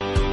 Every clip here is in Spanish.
you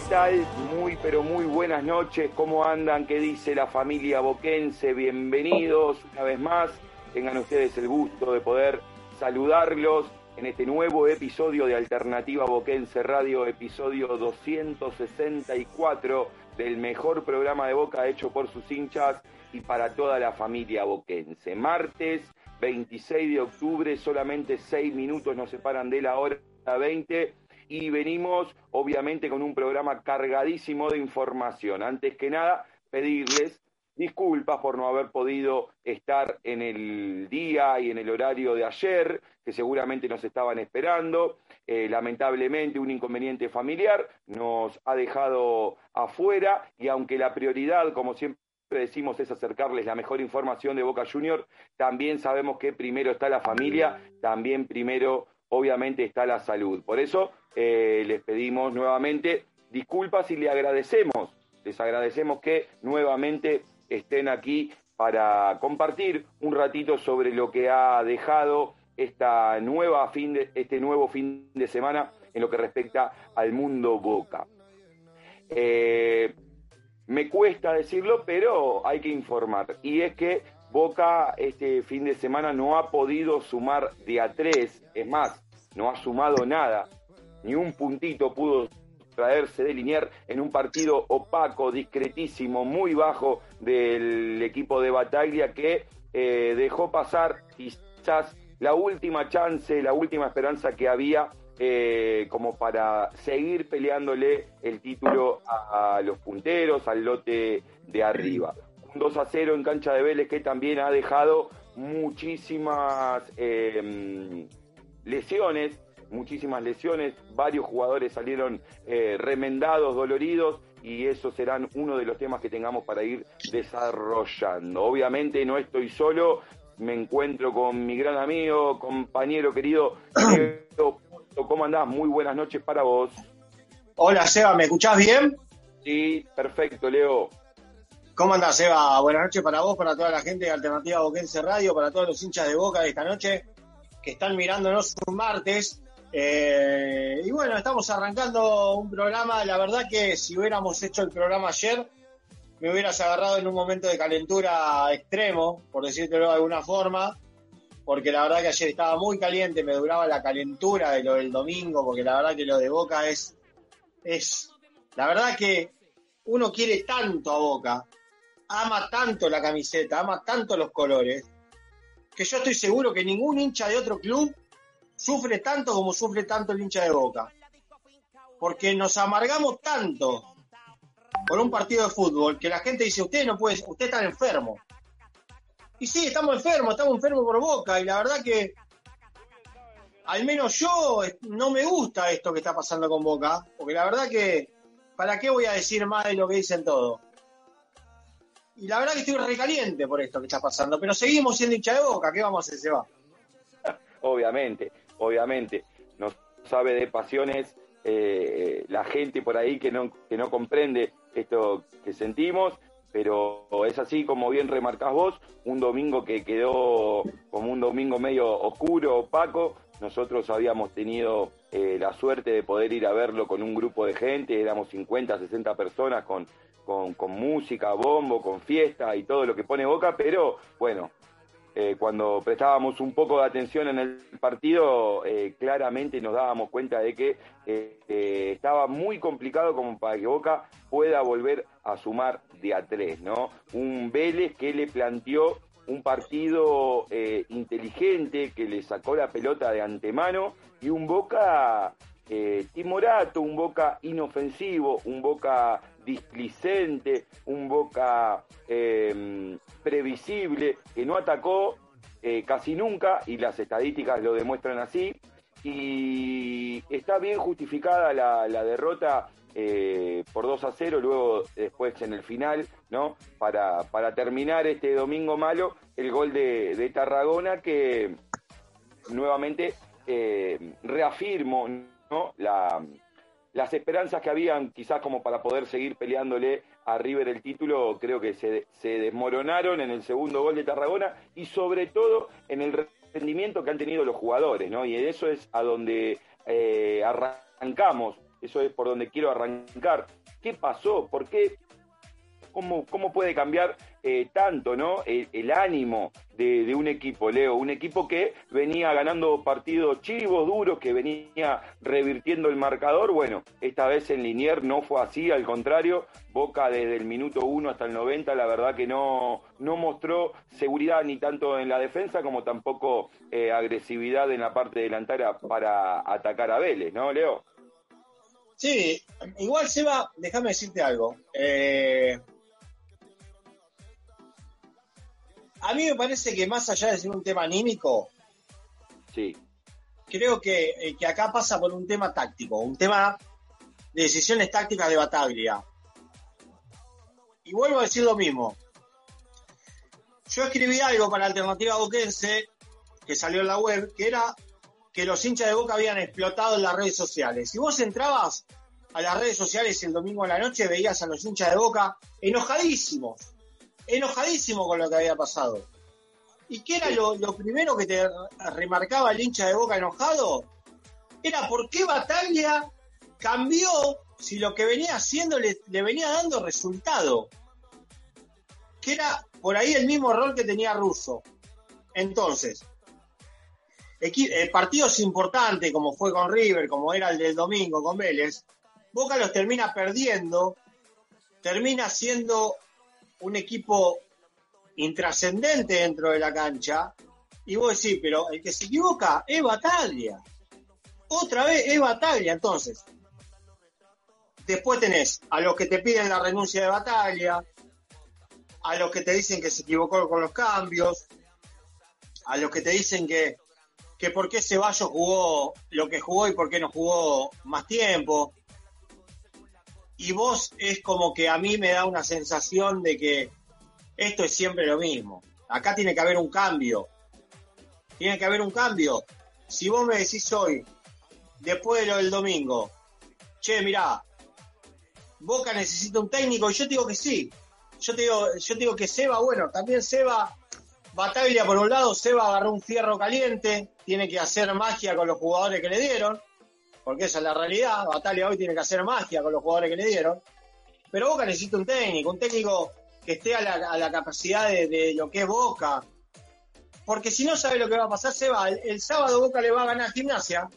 ¿qué tal? Muy, pero muy buenas noches. ¿Cómo andan? ¿Qué dice la familia boquense? Bienvenidos una vez más. Tengan ustedes el gusto de poder saludarlos en este nuevo episodio de Alternativa Boquense Radio, episodio 264 del mejor programa de Boca hecho por sus hinchas y para toda la familia boquense. Martes 26 de octubre, solamente 6 minutos nos separan de la hora 20 y venimos obviamente con un programa cargadísimo de información. Antes que nada, pedirles disculpas por no haber podido estar en el día y en el horario de ayer, que seguramente nos estaban esperando. Eh, lamentablemente un inconveniente familiar nos ha dejado afuera y aunque la prioridad, como siempre decimos, es acercarles la mejor información de Boca Junior, también sabemos que primero está la familia, también primero obviamente está la salud. Por eso eh, les pedimos nuevamente disculpas y le agradecemos, les agradecemos que nuevamente estén aquí para compartir un ratito sobre lo que ha dejado esta nueva fin de, este nuevo fin de semana en lo que respecta al mundo Boca. Eh, me cuesta decirlo, pero hay que informar. Y es que Boca este fin de semana no ha podido sumar de a tres, es más, no ha sumado nada, ni un puntito pudo traerse de Linier en un partido opaco, discretísimo, muy bajo del equipo de Bataglia que eh, dejó pasar quizás la última chance, la última esperanza que había eh, como para seguir peleándole el título a, los punteros, al lote de arriba. Un 2 a 0 en cancha de Vélez que también ha dejado muchísimas eh, lesiones, muchísimas lesiones, varios jugadores salieron eh, remendados, doloridos, y esos serán uno de los temas que tengamos para ir desarrollando. Obviamente no estoy solo, me encuentro con mi gran amigo, compañero querido. ¿cómo andás? Muy buenas noches para vos. Hola Seba, ¿me escuchás bien? Sí, perfecto, Leo. ¿Cómo andás, Seba? Buenas noches para vos, para toda la gente de Alternativa Boquense Radio, para todos los hinchas de Boca de esta noche que están mirándonos un martes. Eh, y bueno, estamos arrancando un programa, la verdad que si hubiéramos hecho el programa ayer, me hubieras agarrado en un momento de calentura extremo, por decírtelo de alguna forma, porque la verdad que ayer estaba muy caliente, me duraba la calentura de lo del domingo, porque la verdad que lo de Boca es, es, la verdad que uno quiere tanto a Boca, ama tanto la camiseta, ama tanto los colores, que yo estoy seguro que ningún hincha de otro club sufre tanto como sufre tanto el hincha de Boca. Porque nos amargamos tanto por un partido de fútbol que la gente dice, usted no puede, usted está enfermo. Y sí, estamos enfermos, estamos enfermos por Boca y la verdad que al menos yo no me gusta esto que está pasando con Boca, porque la verdad que, ¿para qué voy a decir más de lo que dicen todos? Y la verdad que estoy recaliente por esto que está pasando, pero seguimos siendo hincha de boca, ¿qué vamos a hacer? Se va. Obviamente, obviamente. No sabe de pasiones eh, la gente por ahí que no, que no comprende esto que sentimos, pero es así como bien remarcás vos, un domingo que quedó como un domingo medio oscuro, opaco. Nosotros habíamos tenido eh, la suerte de poder ir a verlo con un grupo de gente, éramos 50, 60 personas con con, música, bombo, con fiesta y todo lo que pone Boca, pero bueno, eh, cuando prestábamos un poco de atención en el partido, eh, claramente nos dábamos cuenta de que eh, estaba muy complicado como para que Boca pueda volver a sumar de a tres, ¿no? Un Vélez que le planteó un partido inteligente, que le sacó la pelota de antemano, y un Boca timorato, un Boca inofensivo, un Boca displicente, un Boca em, previsible, que no atacó eh, casi nunca, y las estadísticas lo demuestran así, y está bien justificada la, derrota eh, por 2 a 0, luego después en el final, ¿no? Para, para terminar este domingo malo, el gol de, Tarragona que nuevamente eh, reafirmo ¿no? la, las esperanzas que habían quizás como para poder seguir peleándole a River el título, creo que se, desmoronaron en el segundo gol de Tarragona y sobre todo en el rendimiento que han tenido los jugadores, ¿no? Y eso es a donde eh, arrancamos, eso es por donde quiero arrancar. ¿Qué pasó? ¿Por qué cómo, cómo puede cambiar eh, tanto ¿no? El, ánimo de, un equipo, Leo, un equipo que venía ganando partidos chivos, duros, que venía revirtiendo el marcador. Bueno, esta vez en Linier no fue así, al contrario, Boca desde el minuto 1 hasta el 90, la verdad que no, no mostró seguridad ni tanto en la defensa como tampoco eh, agresividad en la parte delantera para atacar a Vélez, ¿no, Leo? Sí, igual Seba, déjame decirte algo. Eh, a mí me parece que más allá de ser un tema anímico, sí. creo que, eh, que acá pasa por un tema táctico, un tema de decisiones tácticas de Bataglia. Y vuelvo a decir lo mismo. Yo escribí algo para Alternativa Boquense, que salió en la web, que era que los hinchas de Boca habían explotado en las redes sociales. Si vos entrabas a las redes sociales el domingo a la noche, veías a los hinchas de Boca enojadísimos, enojadísimo con lo que había pasado. ¿Y qué era lo, primero que te remarcaba el hincha de boca enojado? Era por qué Bataglia cambió si lo que venía haciendo le, venía dando resultado. Que era por ahí el mismo rol que tenía Russo. Entonces, eh, partidos importantes como fue con River, como era el del domingo con Vélez, Boca los termina perdiendo, termina siendo un equipo intrascendente dentro de la cancha, y vos decís, pero el que se equivoca es Bataglia. Otra vez es Bataglia, entonces. Después tenés a los que te piden la renuncia de Bataglia, a los que te dicen que se equivocó con los cambios, a los que te dicen que, que por qué Ceballos jugó lo que jugó y por qué no jugó más tiempo y vos es como que a mí me da una sensación de que esto es siempre lo mismo. Acá tiene que haber un cambio. Tiene que haber un cambio. Si vos me decís hoy, después de lo del domingo, che, mirá, Boca necesita un técnico, y yo te digo que sí. Yo te digo, yo digo que Seba, bueno, también Seba, Bataglia por un lado, Seba agarró un fierro caliente, tiene que hacer magia con los jugadores que le dieron porque esa es la realidad. Batalla hoy tiene que hacer magia con los jugadores que le dieron. Pero Boca necesita un técnico, un técnico que esté a la, a la capacidad de, de lo que es Boca. Porque si no sabe lo que va a pasar, se va. El, el sábado Boca le va a ganar a Gimnasia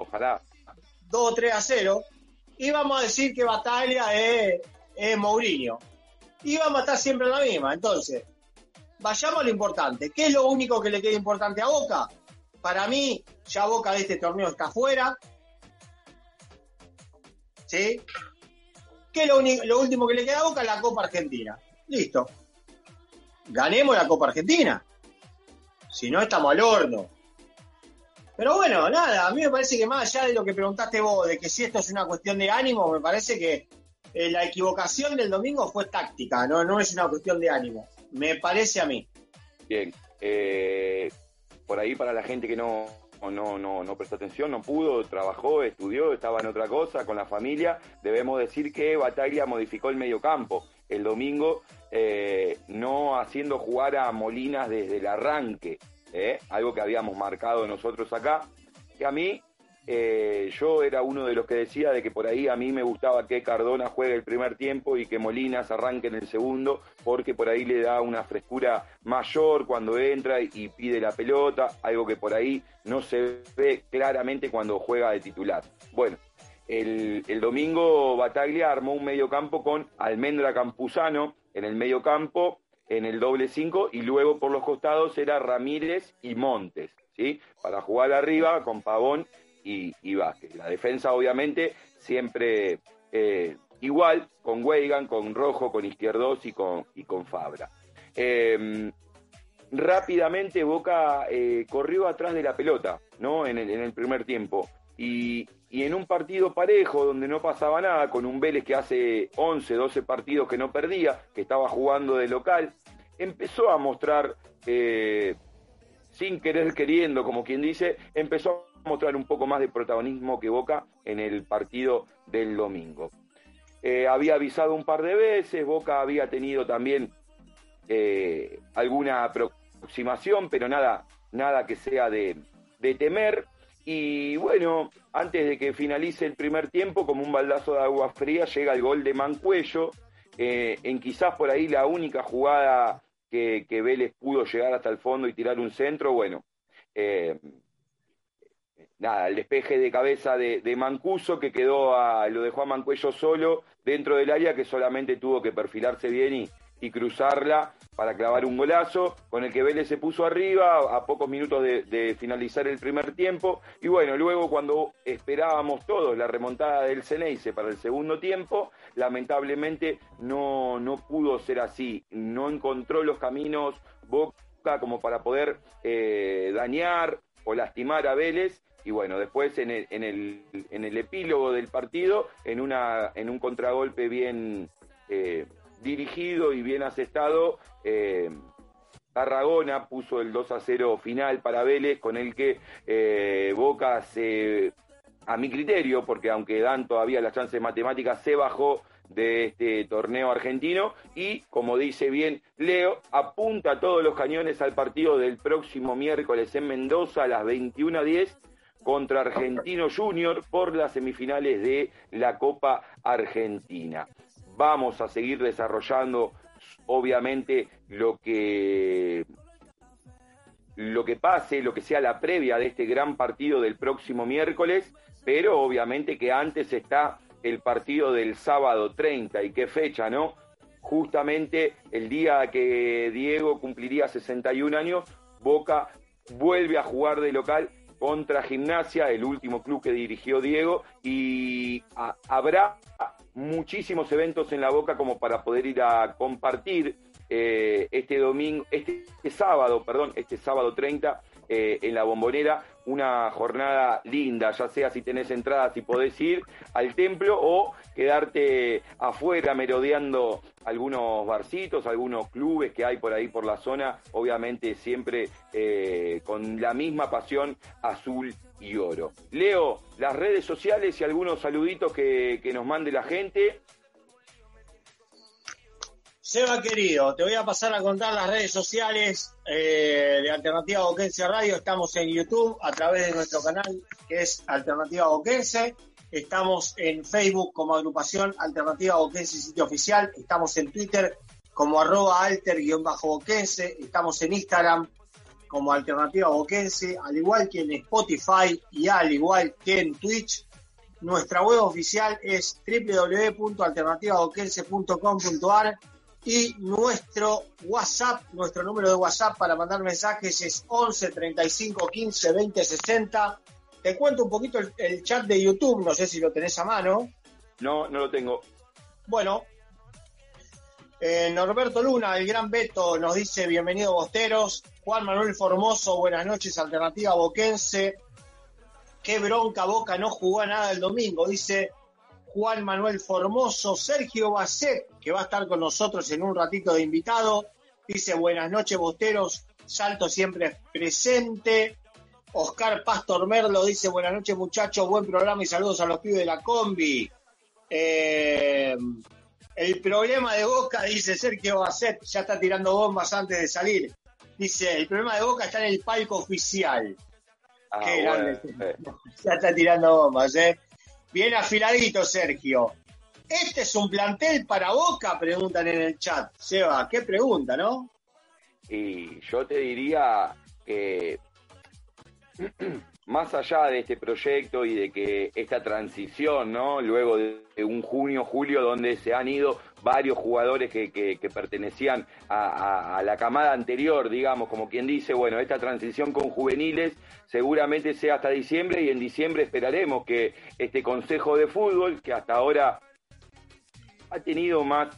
Ojalá. 2 o 3 a 0. Y vamos a decir que Batalla es, es Mourinho. Y vamos a estar siempre en la misma. Entonces, vayamos a lo importante. ¿Qué es lo único que le queda importante a Boca? Para mí, ya Boca de este torneo está fuera. ¿Sí? ¿Qué es lo, lo último que le queda a Boca? La Copa Argentina. Listo. Ganemos la Copa Argentina. Si no, estamos al horno. Pero bueno, nada, a mí me parece que más allá de lo que preguntaste vos, de que si esto es una cuestión de ánimo, me parece que eh, la equivocación del domingo fue táctica, no, no es una cuestión de ánimo. Me parece a mí. Bien. eh, por ahí para la gente que no, no, no, no prestó atención, no pudo, trabajó, estudió, estaba en otra cosa con la familia, debemos decir que Bataglia modificó el mediocampo el domingo, eh, no haciendo jugar a Molinas desde el arranque, ¿eh? algo que habíamos marcado nosotros acá, que a mí, eh, yo era uno de los que decía de que por ahí a mí me gustaba que Cardona juegue el primer tiempo y que Molinas arranque en el segundo, porque por ahí le da una frescura mayor cuando entra y pide la pelota, algo que por ahí no se ve claramente cuando juega de titular. Bueno, el, el domingo Bataglia armó un mediocampo con Almendra Campuzano en el mediocampo, en el doble 5, y luego por los costados era Ramírez y Montes, ¿sí? Para jugar arriba con Pavón y, y Vázquez. La defensa, obviamente, siempre eh, igual, con Weigan, con Rojo, con Izquierdos y con, y con Fabra. Eh, rápidamente Boca eh, corrió atrás de la pelota, ¿no? En el, en el primer tiempo. Y, y en un partido parejo, donde no pasaba nada, con un Vélez que hace 11, 12 partidos que no perdía, que estaba jugando de local, empezó a mostrar, eh, sin querer queriendo, como quien dice, empezó mostrar un poco más de protagonismo que Boca en el partido del domingo. Eh, había avisado un par de veces, Boca había tenido también eh, alguna aproximación, pero nada, nada que sea de, temer. Y bueno, antes de que finalice el primer tiempo, como un baldazo de agua fría, llega el gol de Mancuello, eh, en quizás por ahí la única jugada que, que, Vélez pudo llegar hasta el fondo y tirar un centro, bueno, nada, el despeje de cabeza de, de Mancuso que quedó a, lo dejó a Mancuello solo dentro del área que solamente tuvo que perfilarse bien y, y cruzarla para clavar un golazo, con el que Vélez se puso arriba a pocos minutos de, finalizar el primer tiempo. Y bueno, luego cuando esperábamos todos la remontada del Ceneice para el segundo tiempo, lamentablemente no, no pudo ser así. No encontró los caminos Boca como para poder eh, dañar o lastimar a Vélez. Y bueno, después en el, en el, epílogo del partido, en, una, en un contragolpe bien... Eh, dirigido y bien asestado, eh, Tarragona puso el 2 a 0 final para Vélez, con el que eh, Boca se, a mi criterio, porque aunque dan todavía las chances matemáticas, se bajó de este torneo argentino. Y, como dice bien Leo, apunta todos los cañones al partido del próximo miércoles en Mendoza a las 21.10 contra Argentino Junior por las semifinales de la Copa Argentina vamos a seguir desarrollando obviamente lo que lo que pase, lo que sea la previa de este gran partido del próximo miércoles, pero obviamente que antes está el partido del sábado 30 y qué fecha, ¿no? Justamente el día que Diego cumpliría 61 años, Boca vuelve a jugar de local contra Gimnasia, el último club que dirigió Diego, y habrá muchísimos eventos en la boca como para poder ir a compartir eh, este domingo, este, sábado, perdón, este sábado 30 eh, en la bombonera, una jornada linda, ya sea si tenés entradas y podés ir al templo o quedarte afuera merodeando algunos barcitos, algunos clubes que hay por ahí por la zona, obviamente siempre eh, con la misma pasión azul y oro. Leo, las redes sociales y algunos saluditos que, que nos mande la gente. Seba querido, te voy a pasar a contar las redes sociales eh, de Alternativa Boquense Radio. Estamos en YouTube a través de nuestro canal que es Alternativa Boquense. Estamos en Facebook como agrupación Alternativa Boquense Sitio Oficial. Estamos en Twitter como arroba alter-boquense. Estamos en Instagram como Alternativa Boquense, al igual que en Spotify y al igual que en Twitch. Nuestra web oficial es www.alternativaboquense.com.ar y nuestro WhatsApp, nuestro número de WhatsApp para mandar mensajes es 11 35 15 20 60. Te cuento un poquito el, el chat de YouTube, no sé si lo tenés a mano. No, no lo tengo. Bueno, eh, Norberto Luna, el gran Beto, nos dice bienvenido Bosteros. Juan Manuel Formoso, buenas noches, Alternativa Boquense. Qué bronca Boca, no jugó a nada el domingo, dice Juan Manuel Formoso. Sergio Basset, que va a estar con nosotros en un ratito de invitado, dice buenas noches Bosteros, Salto siempre presente. Oscar Pastor Merlo dice buenas noches muchachos, buen programa y saludos a los pibes de la combi. Eh, el problema de Boca, dice Sergio Basset, ya está tirando bombas antes de salir. Dice, el problema de Boca está en el palco oficial. Ah, Qué bueno, grande. eh. Ya está tirando bombas, ¿eh? Bien afiladito, Sergio. ¿Este es un plantel para Boca? Preguntan en el chat. Seba, qué pregunta, ¿no? Y yo te diría que más allá de este proyecto y de que esta transición, ¿no? Luego de un junio, julio, donde se han ido varios jugadores que, pertenecían a la camada anterior, digamos, como quien dice, bueno, esta transición con juveniles seguramente sea hasta diciembre y en diciembre esperaremos que este Consejo de Fútbol, que hasta ahora ha tenido más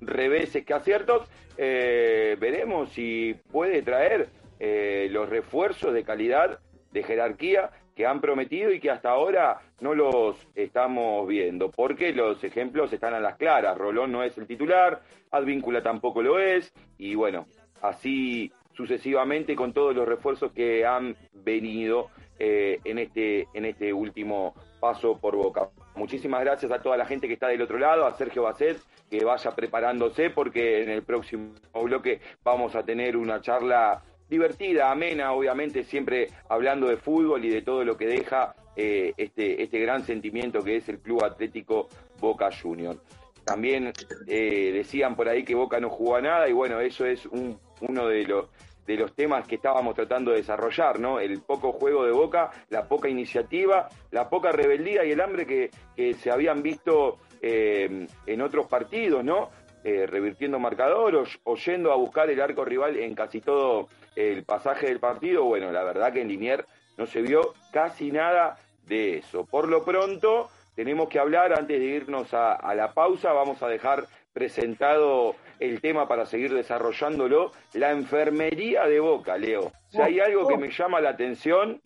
reveses que aciertos, eh, veremos si puede traer eh, los refuerzos de calidad, de jerarquía que han prometido y que hasta ahora no los estamos viendo, porque los ejemplos están a las claras. Rolón no es el titular, Advíncula tampoco lo es, y bueno, así sucesivamente con todos los refuerzos que han venido eh, en, este, en este último paso por Boca. Muchísimas gracias a toda la gente que está del otro lado, a Sergio Basset, que vaya preparándose porque en el próximo bloque vamos a tener una charla divertida, amena, obviamente siempre hablando de fútbol y de todo lo que deja eh, este, este gran sentimiento que es el Club Atlético Boca Junior. También eh, decían por ahí que Boca no jugó a nada y bueno, eso es un- uno de los de los temas que estábamos tratando de desarrollar, ¿no? El poco juego de Boca, la poca iniciativa, la poca rebeldía y el hambre que, que se habían visto eh, en otros partidos, ¿no? Eh, revirtiendo marcador o, yendo a buscar el arco rival en casi todo el pasaje del partido. Bueno, la verdad que en Linier no se vio casi nada de eso. Por lo pronto, tenemos que hablar, antes de irnos a la pausa, vamos a dejar presentado el tema para seguir desarrollándolo, la enfermería de Boca, Leo. Si hay algo que me llama la atención,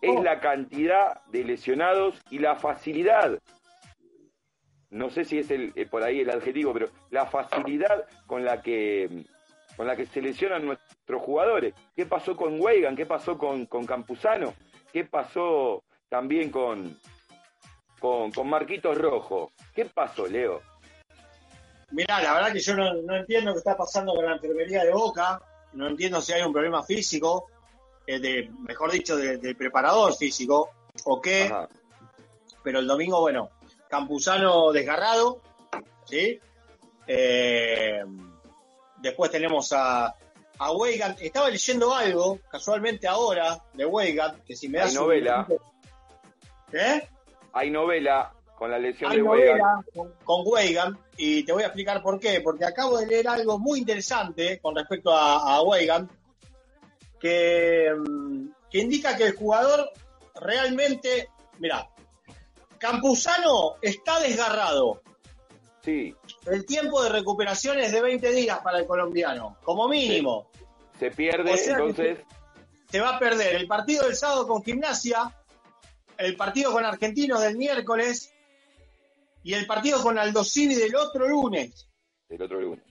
es la cantidad de lesionados y la facilidad no sé si es el, eh, por ahí el adjetivo, pero la facilidad con la que con la que se lesionan nuestros jugadores. ¿Qué pasó con Weigan? ¿Qué pasó con, con Campuzano? ¿Qué pasó también con, con, con Marquitos Rojo? ¿Qué pasó, Leo? Mirá, la verdad que yo no, no entiendo qué está pasando con la enfermería de Boca. No entiendo si hay un problema físico, eh, de, mejor dicho, de- del preparador físico, o qué. Ajá. Pero el domingo, bueno, Campuzano desgarrado, ¿sí? Eh, después tenemos a, a Weigan. Estaba leyendo algo, casualmente ahora, de Weigan, que si me das Hay novela. ¿Eh? Hay novela con la lesión Hay de Weigan. con, con Weigan y te voy a explicar por qué. Porque acabo de leer algo muy interesante con respecto a, a Weigan que, mm, que indica que el jugador realmente, mira, Campuzano está desgarrado. Sí, El tiempo de recuperación es de 20 días para el colombiano, como mínimo. se pierde, O sea que entonces, Se va a perder el partido del sábado con Gimnasia, el partido con Argentinos del miércoles y el partido con Aldosini del otro lunes. el otro lunes.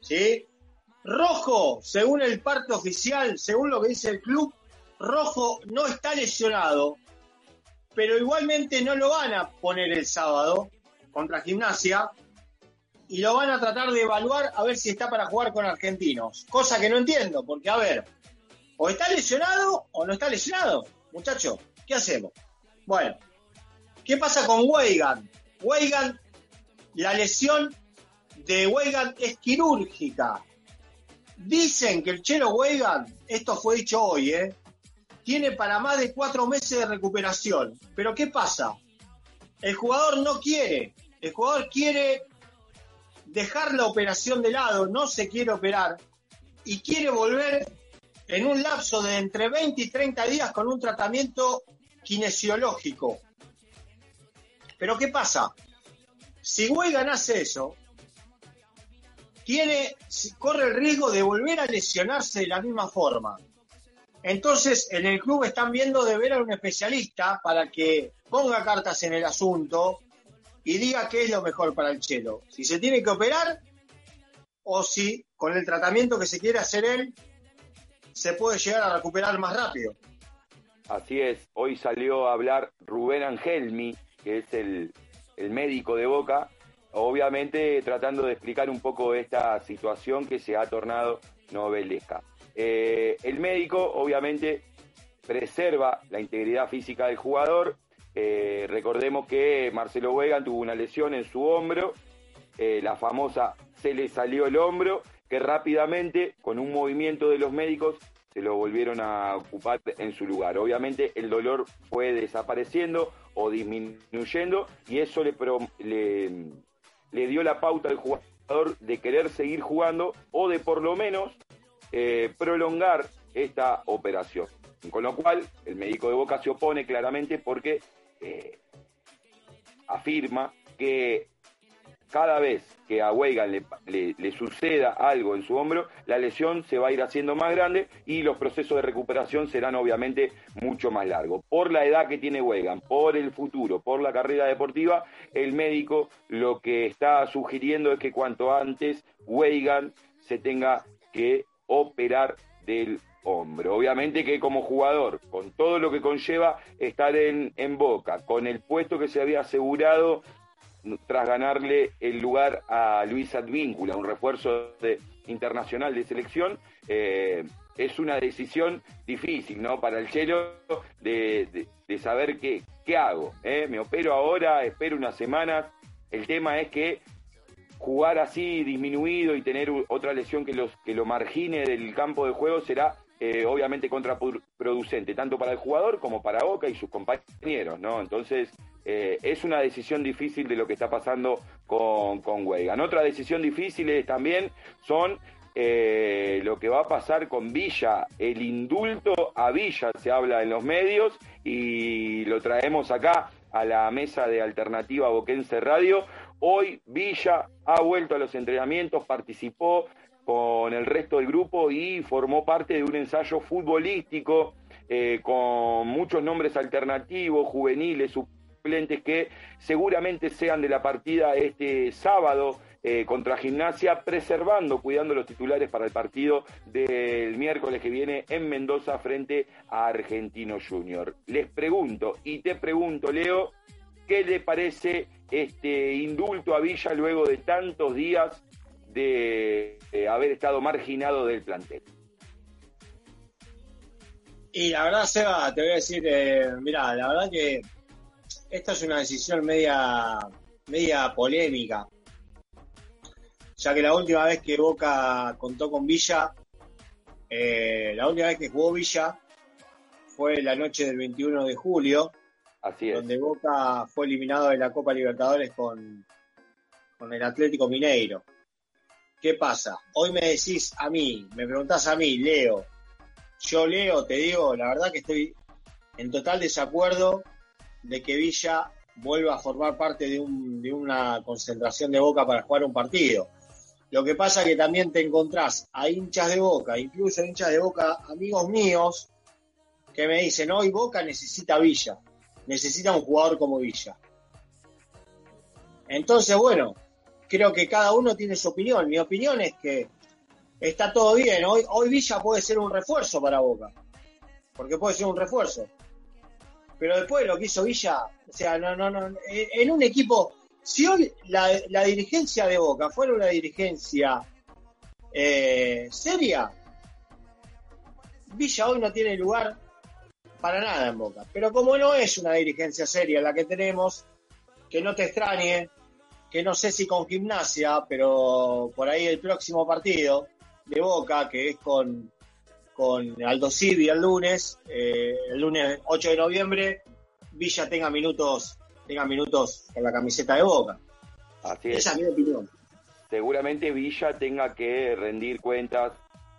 ¿sí? Rojo, según el parte oficial, según lo que dice el club, Rojo no está lesionado, pero igualmente no lo van a poner el sábado contra Gimnasia, y lo van a tratar de evaluar a ver si está para jugar con argentinos. Cosa que no entiendo, porque a ver, o está lesionado o no está lesionado. Muchacho, ¿qué hacemos? Bueno, ¿qué pasa con Weigan? Weigan, la lesión de Weigan es quirúrgica. Dicen que el Chelo Weigan, esto fue dicho hoy, ¿eh? tiene para más de cuatro meses de recuperación. Pero ¿qué pasa? El jugador no quiere. El jugador quiere dejar la operación de lado, no se quiere operar y quiere volver en un lapso de entre 20 y 30 días con un tratamiento kinesiológico. Pero ¿qué pasa? Si Weigan hace eso, tiene, corre el riesgo de volver a lesionarse de la misma forma. Entonces, en el club están viendo de ver a un especialista para que ponga cartas en el asunto y diga qué es lo mejor para el chelo. Si se tiene que operar o si con el tratamiento que se quiere hacer él se puede llegar a recuperar más rápido. Así es, hoy salió a hablar Rubén Angelmi, que es el, médico de Boca, obviamente tratando de explicar un poco esta situación que se ha tornado novelesca. Eh, el médico obviamente preserva la integridad física del jugador, eh, recordemos que Marcelo Wegan tuvo una lesión en su hombro, eh, la famosa se le salió el hombro, que rápidamente, con un movimiento de los médicos, se lo volvieron a ocupar en su lugar. Obviamente el dolor fue desapareciendo o disminuyendo y eso le, le, dio la pauta al jugador de querer seguir jugando o de por lo menos eh, prolongar esta operación. Con lo cual, el médico de Boca se opone claramente porque eh, afirma que cada vez que a Weigan le, suceda algo en su hombro, la lesión se va a ir haciendo más grande y los procesos de recuperación serán obviamente mucho más largos. Por la edad que tiene Weigan, por el futuro, por la carrera deportiva, el médico lo que está sugiriendo es que cuanto antes Weigan se tenga que operar del hombro. Obviamente que como jugador, con todo lo que conlleva estar en, en Boca, con el puesto que se había asegurado tras ganarle el lugar a Luis Advíncula, un refuerzo internacional de selección, eh, es una decisión difícil, ¿no? Para el Chelo de, saber qué, qué hago. ¿eh? Me opero ahora, espero unas semanas. El tema es que jugar así disminuido y tener otra lesión que, los, que lo margine del campo de juego será eh, obviamente contraproducente, tanto para el jugador como para Boca y sus compañeros, ¿no? Entonces, eh, es una decisión difícil de lo que está pasando con, con Weigan. Otra decisión difícil también son eh, lo que va a pasar con Villa, el indulto a Villa, se habla en los medios y lo traemos acá a la mesa de Alternativa Boquense Radio. Hoy Villa ha vuelto a los entrenamientos, participó con el resto del grupo y formó parte de un ensayo futbolístico eh, con muchos nombres alternativos, juveniles, suplentes que seguramente sean de la partida este sábado eh, contra Gimnasia, preservando, cuidando los titulares para el partido del miércoles que viene en Mendoza frente a Argentino Junior. Les pregunto y te pregunto, Leo, ¿qué le parece este indulto a Villa luego de tantos días de haber estado marginado del plantel. Y la verdad, Seba, te voy a decir, eh, mira, la verdad que esta es una decisión media, media polémica, ya que la última vez que Boca contó con Villa, eh, la última vez que jugó Villa fue la noche del 21 de julio, Así es. donde Boca fue eliminado de la Copa Libertadores con, con el Atlético Mineiro. ¿Qué pasa? Hoy me decís a mí, me preguntás a mí, Leo. Yo leo, te digo, la verdad que estoy en total desacuerdo de que Villa vuelva a formar parte de, una concentración de Boca para jugar un partido. Lo que pasa es que también te encontrás a hinchas de Boca, incluso hinchas de Boca, amigos míos, que me dicen, hoy Boca necesita Villa, necesita un jugador como Villa. Entonces, bueno, creo que cada uno tiene su opinión. Mi opinión es que está todo bien. Hoy Villa puede ser un refuerzo para Boca. Porque puede ser un refuerzo. Pero después lo que hizo Villa, o sea, no, no, no. En un equipo, Si hoy la, la dirigencia de Boca fuera una dirigencia eh, seria, Villa hoy no tiene lugar para nada en Boca. Pero como no es una dirigencia seria la que tenemos, que no te extrañe, que no sé si con gimnasia, pero por ahí el próximo partido de Boca, que es con, con Aldo Civi el lunes, eh, el lunes 8 de noviembre, Villa tenga minutos, tenga minutos con la camiseta de Boca. Así es. Esa es mi opinión. Seguramente Villa tenga que rendir cuentas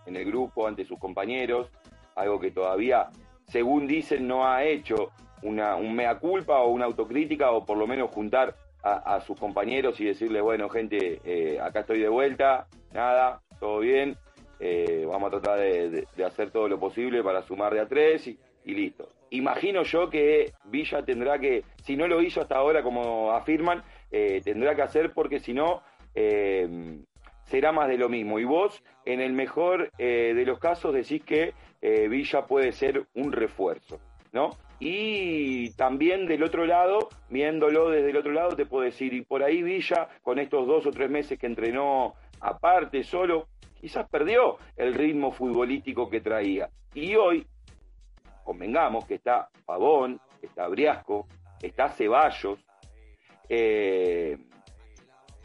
en el grupo ante sus compañeros, algo que todavía, según dicen, no ha hecho una, un mea culpa o una autocrítica o por lo menos juntar a, a sus compañeros y decirles, bueno, gente, eh, acá estoy de vuelta, nada, todo bien, eh, vamos a tratar de, hacer todo lo posible para sumar de a tres y, listo. Imagino yo que Villa tendrá que, si no lo hizo hasta ahora como afirman, eh, tendrá que hacer porque si no, eh, será más de lo mismo. Y vos, en el mejor de los casos, decís que Villa puede ser un refuerzo, ¿no? Y también del otro lado, viéndolo desde el otro lado, te puedo decir, y por ahí Villa, con estos dos o tres meses que entrenó aparte, solo, quizás perdió el ritmo futbolístico que traía. Y hoy, convengamos que está Pavón, está Briasco, está Ceballos, eh,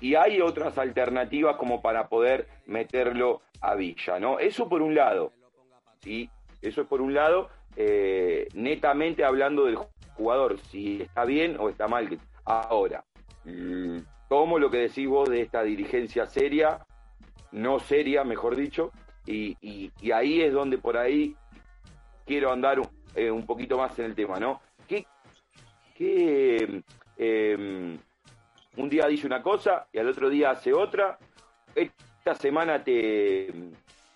y hay otras alternativas como para poder meterlo a Villa, ¿no? Eso por un lado, ¿sí? Eso es por un lado, eh, netamente hablando del jugador, si está bien o está mal. Ahora, tomo lo que decís vos de esta dirigencia seria, no seria, mejor dicho, y, y- ahí es donde por ahí quiero andar un, eh, un poquito más en el tema, ¿no? ¿Qué, qué, eh, un día dice una cosa y al otro día hace otra? Esta semana te,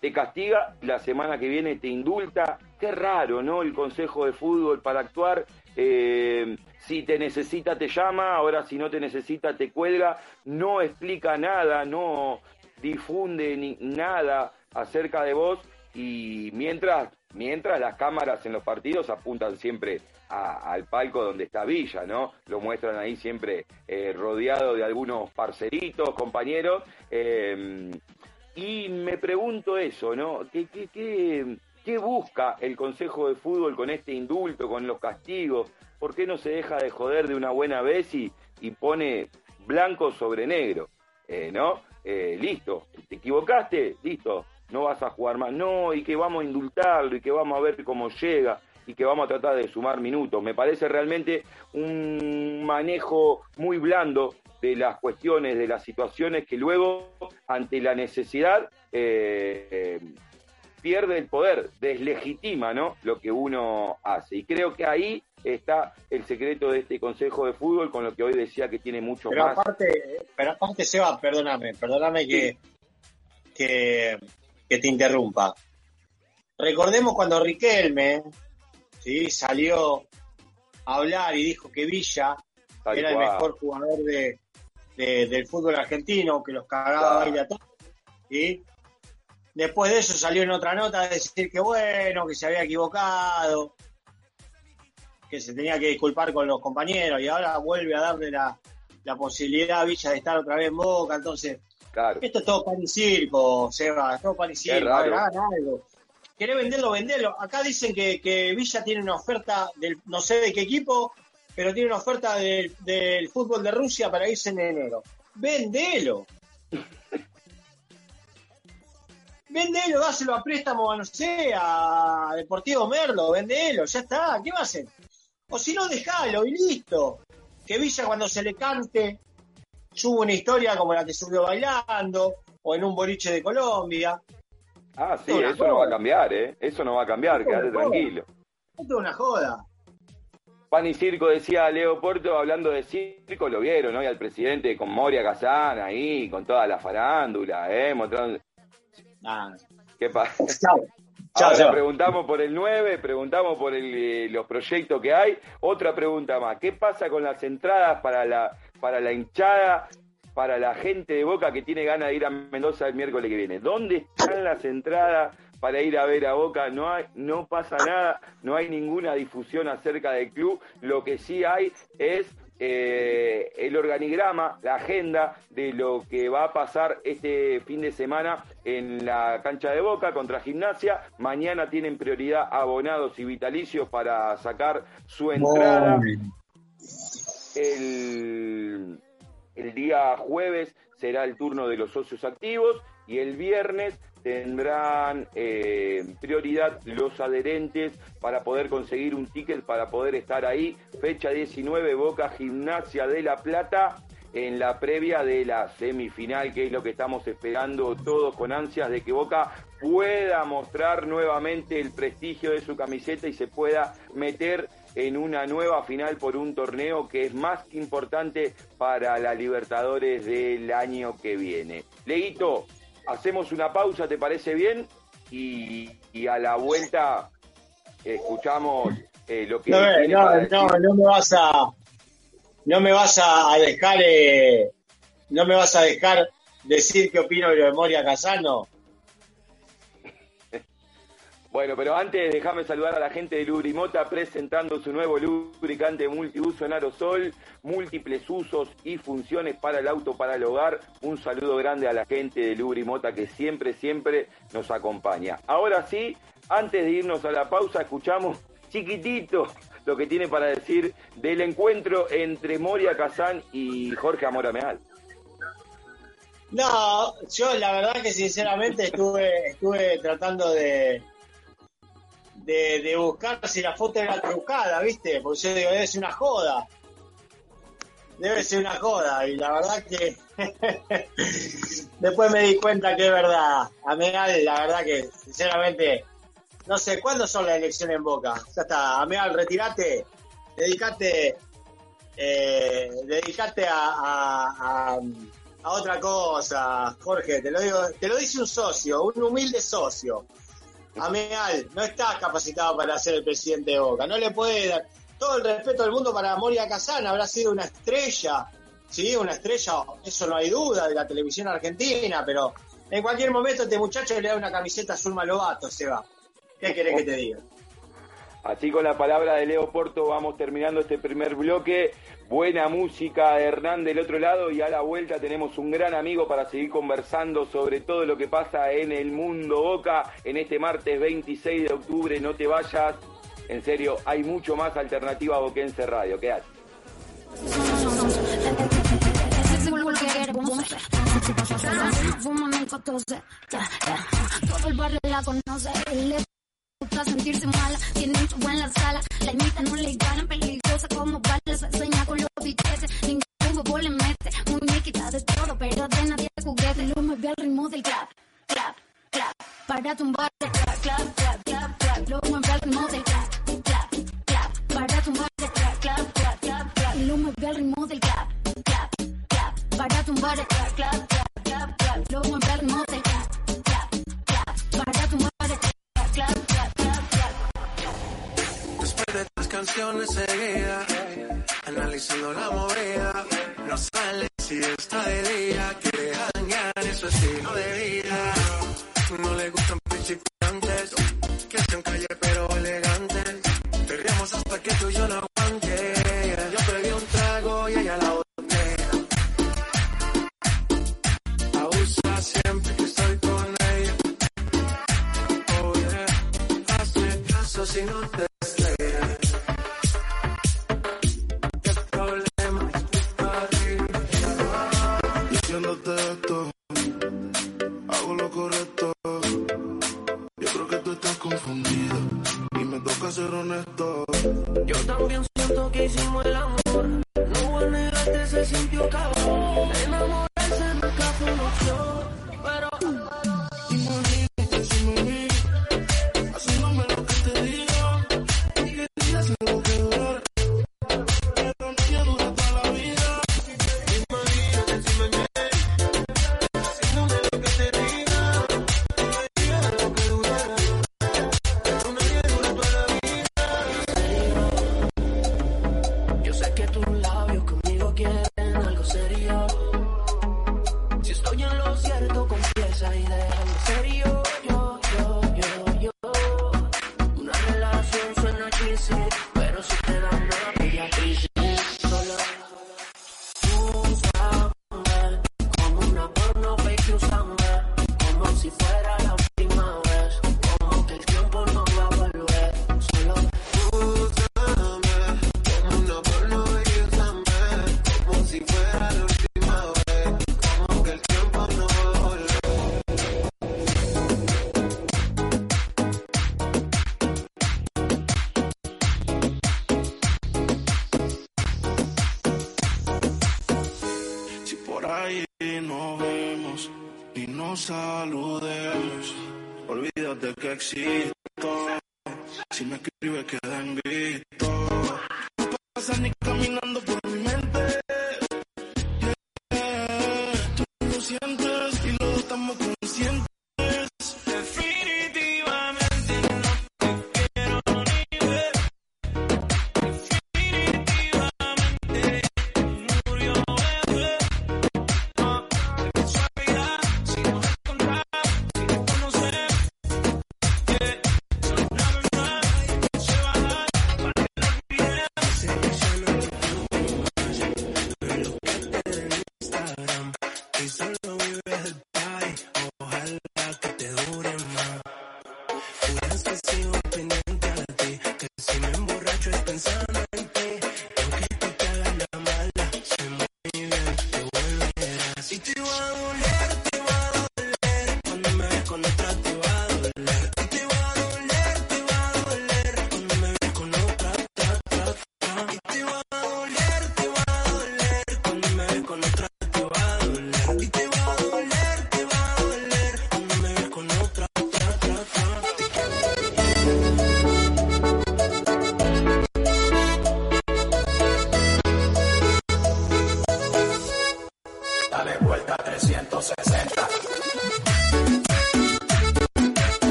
te castiga, la semana que viene te indulta. Qué raro, ¿no? El Consejo de Fútbol para actuar. Eh, si te necesita te llama, ahora si no te necesita te cuelga, no explica nada, no difunde ni nada acerca de vos y mientras mientras las cámaras en los partidos apuntan siempre al palco donde está Villa, ¿no? Lo muestran ahí siempre eh, rodeado de algunos parceritos, compañeros. eh, y me pregunto eso, ¿no? ¿Qué, qué, qué, qué busca el Consejo de Fútbol con este indulto, con los castigos? ¿Por qué no se deja de joder de una buena vez y, pone blanco sobre negro? Eh, ¿No? Eh, listo, te equivocaste, listo, no vas a jugar más. No, y que vamos a indultarlo y que vamos a ver cómo llega y que vamos a tratar de sumar minutos. Me parece realmente un manejo muy blando de las cuestiones, de las situaciones que luego, ante la necesidad, eh, pierde el poder, deslegitima ¿no? lo que uno hace. Y creo que ahí está el secreto de este Consejo de Fútbol, con lo que hoy decía que tiene mucho Pero más. aparte, pero aparte, Seba, perdóname, perdóname que, que, que te interrumpa. Recordemos cuando Riquelme ¿sí? salió a hablar y dijo que Villa Tal era el mejor jugador de, de- del fútbol argentino, que los cagaba Claro. a baile a todos. ¿sí? Después de eso salió en otra nota a decir que bueno, que se había equivocado, que se tenía que disculpar con los compañeros y ahora vuelve a darle la, la posibilidad a Villa de estar otra vez en Boca. Entonces, Claro. esto es todo pan y circo, Seba, es todo pan y circo. Hagan algo. ¿Querés venderlo? Vendelo. Acá dicen que, que Villa tiene una oferta del, no sé de qué equipo, pero tiene una oferta del, del fútbol de Rusia para irse en enero. Vendelo. Vendelo, dáselo a préstamo, a, no sé, a Deportivo Merlo, vendelo, ya está, ¿qué va a hacer? O si no, dejalo y listo. Que Villa cuando se le cante suba una historia como la que subió bailando, o en un boliche de Colombia. Ah, sí, eso no va a cambiar, ¿eh? Eso no va a cambiar, quédate tranquilo. Esto es una joda. Pan y Circo decía Leo Porto, hablando de circo, lo vieron hoy al presidente con Moria Kazan ahí, con toda la farándula, ¿eh? Mostrando... Nada. ¿Qué pasa? Chao. Chao, Ahora Seba. preguntamos por el 9, preguntamos por el, eh, los proyectos que hay. Otra pregunta más, ¿qué pasa con las entradas para la, para la hinchada, para la gente de Boca que tiene ganas de ir a Mendoza el miércoles que viene? ¿Dónde están las entradas para ir a ver a Boca? No, hay, no pasa nada, no hay ninguna difusión acerca del club. Lo que sí hay es eh, el organigrama, la agenda de lo que va a pasar este fin de semana en la cancha de Boca contra Gimnasia. Mañana tienen prioridad abonados y vitalicios para sacar su entrada. El, el día jueves será el turno de los socios activos y el viernes tendrán eh, prioridad los adherentes para poder conseguir un ticket para poder estar ahí. Fecha 19, Boca Gimnasia de La Plata en la previa de la semifinal, que es lo que estamos esperando todos con ansias de que Boca pueda mostrar nuevamente el prestigio de su camiseta y se pueda meter en una nueva final por un torneo que es más importante para la Libertadores del año que viene. Leito, hacemos una pausa, ¿te parece bien? Y, y a la vuelta escuchamos eh, lo que... No, no, no, no, me vas a... No me vas a dejar... Eh, no me vas a dejar decir qué opino de lo de Moria Casano. Bueno, pero antes déjame saludar a la gente de Lubrimota presentando su nuevo lubricante multiuso en aerosol, múltiples usos y funciones para el auto, para el hogar. Un saludo grande a la gente de Lubrimota que siempre, siempre nos acompaña. Ahora sí, antes de irnos a la pausa, escuchamos chiquitito lo que tiene para decir del encuentro entre Moria Kazán y Jorge Amorameal. No, yo la verdad que sinceramente estuve, estuve tratando de, de, buscar si la foto era trucada, ¿viste? Porque yo digo, debe ser una joda. Debe ser una joda. Y la verdad que después me di cuenta que es verdad. A mí, la verdad que, sinceramente, no sé, ¿cuándo son las elecciones en Boca? Ya está, Ameal, retirate, dedicate, eh, dedicate a, a, a, a, otra cosa, Jorge, te lo digo, te lo dice un socio, un humilde socio. Ameal no está capacitado para ser el presidente de Boca. No le puede dar todo el respeto del mundo para Moria Kazan. Habrá sido una estrella, sí, una estrella, eso no hay duda, de la televisión argentina, pero en cualquier momento este muchacho le da una camiseta azul malobato, se va. ¿Qué querés que te diga? Así con la palabra de Leo Porto vamos terminando este primer bloque. Buena música Hernán del otro lado y a la vuelta tenemos un gran amigo para seguir conversando sobre todo lo que pasa en el mundo Boca en este martes 26 de octubre. No te vayas, en serio, hay mucho más alternativa Boquense Radio. Quédate. Todo gusta sentirse mala, tiene un chubo en la sala, la imita no le gana, peligrosa como balas, se enseña con los billetes, ningún huevo le mete, muñequita de todo, pero de nadie juguete, lo mueve al ritmo del clap, clap, clap, para tumbar de clap, clap, clap, clap, aire nos vemos y nos saludemos. Olvídate que existo. Si me escribes, queda en visto.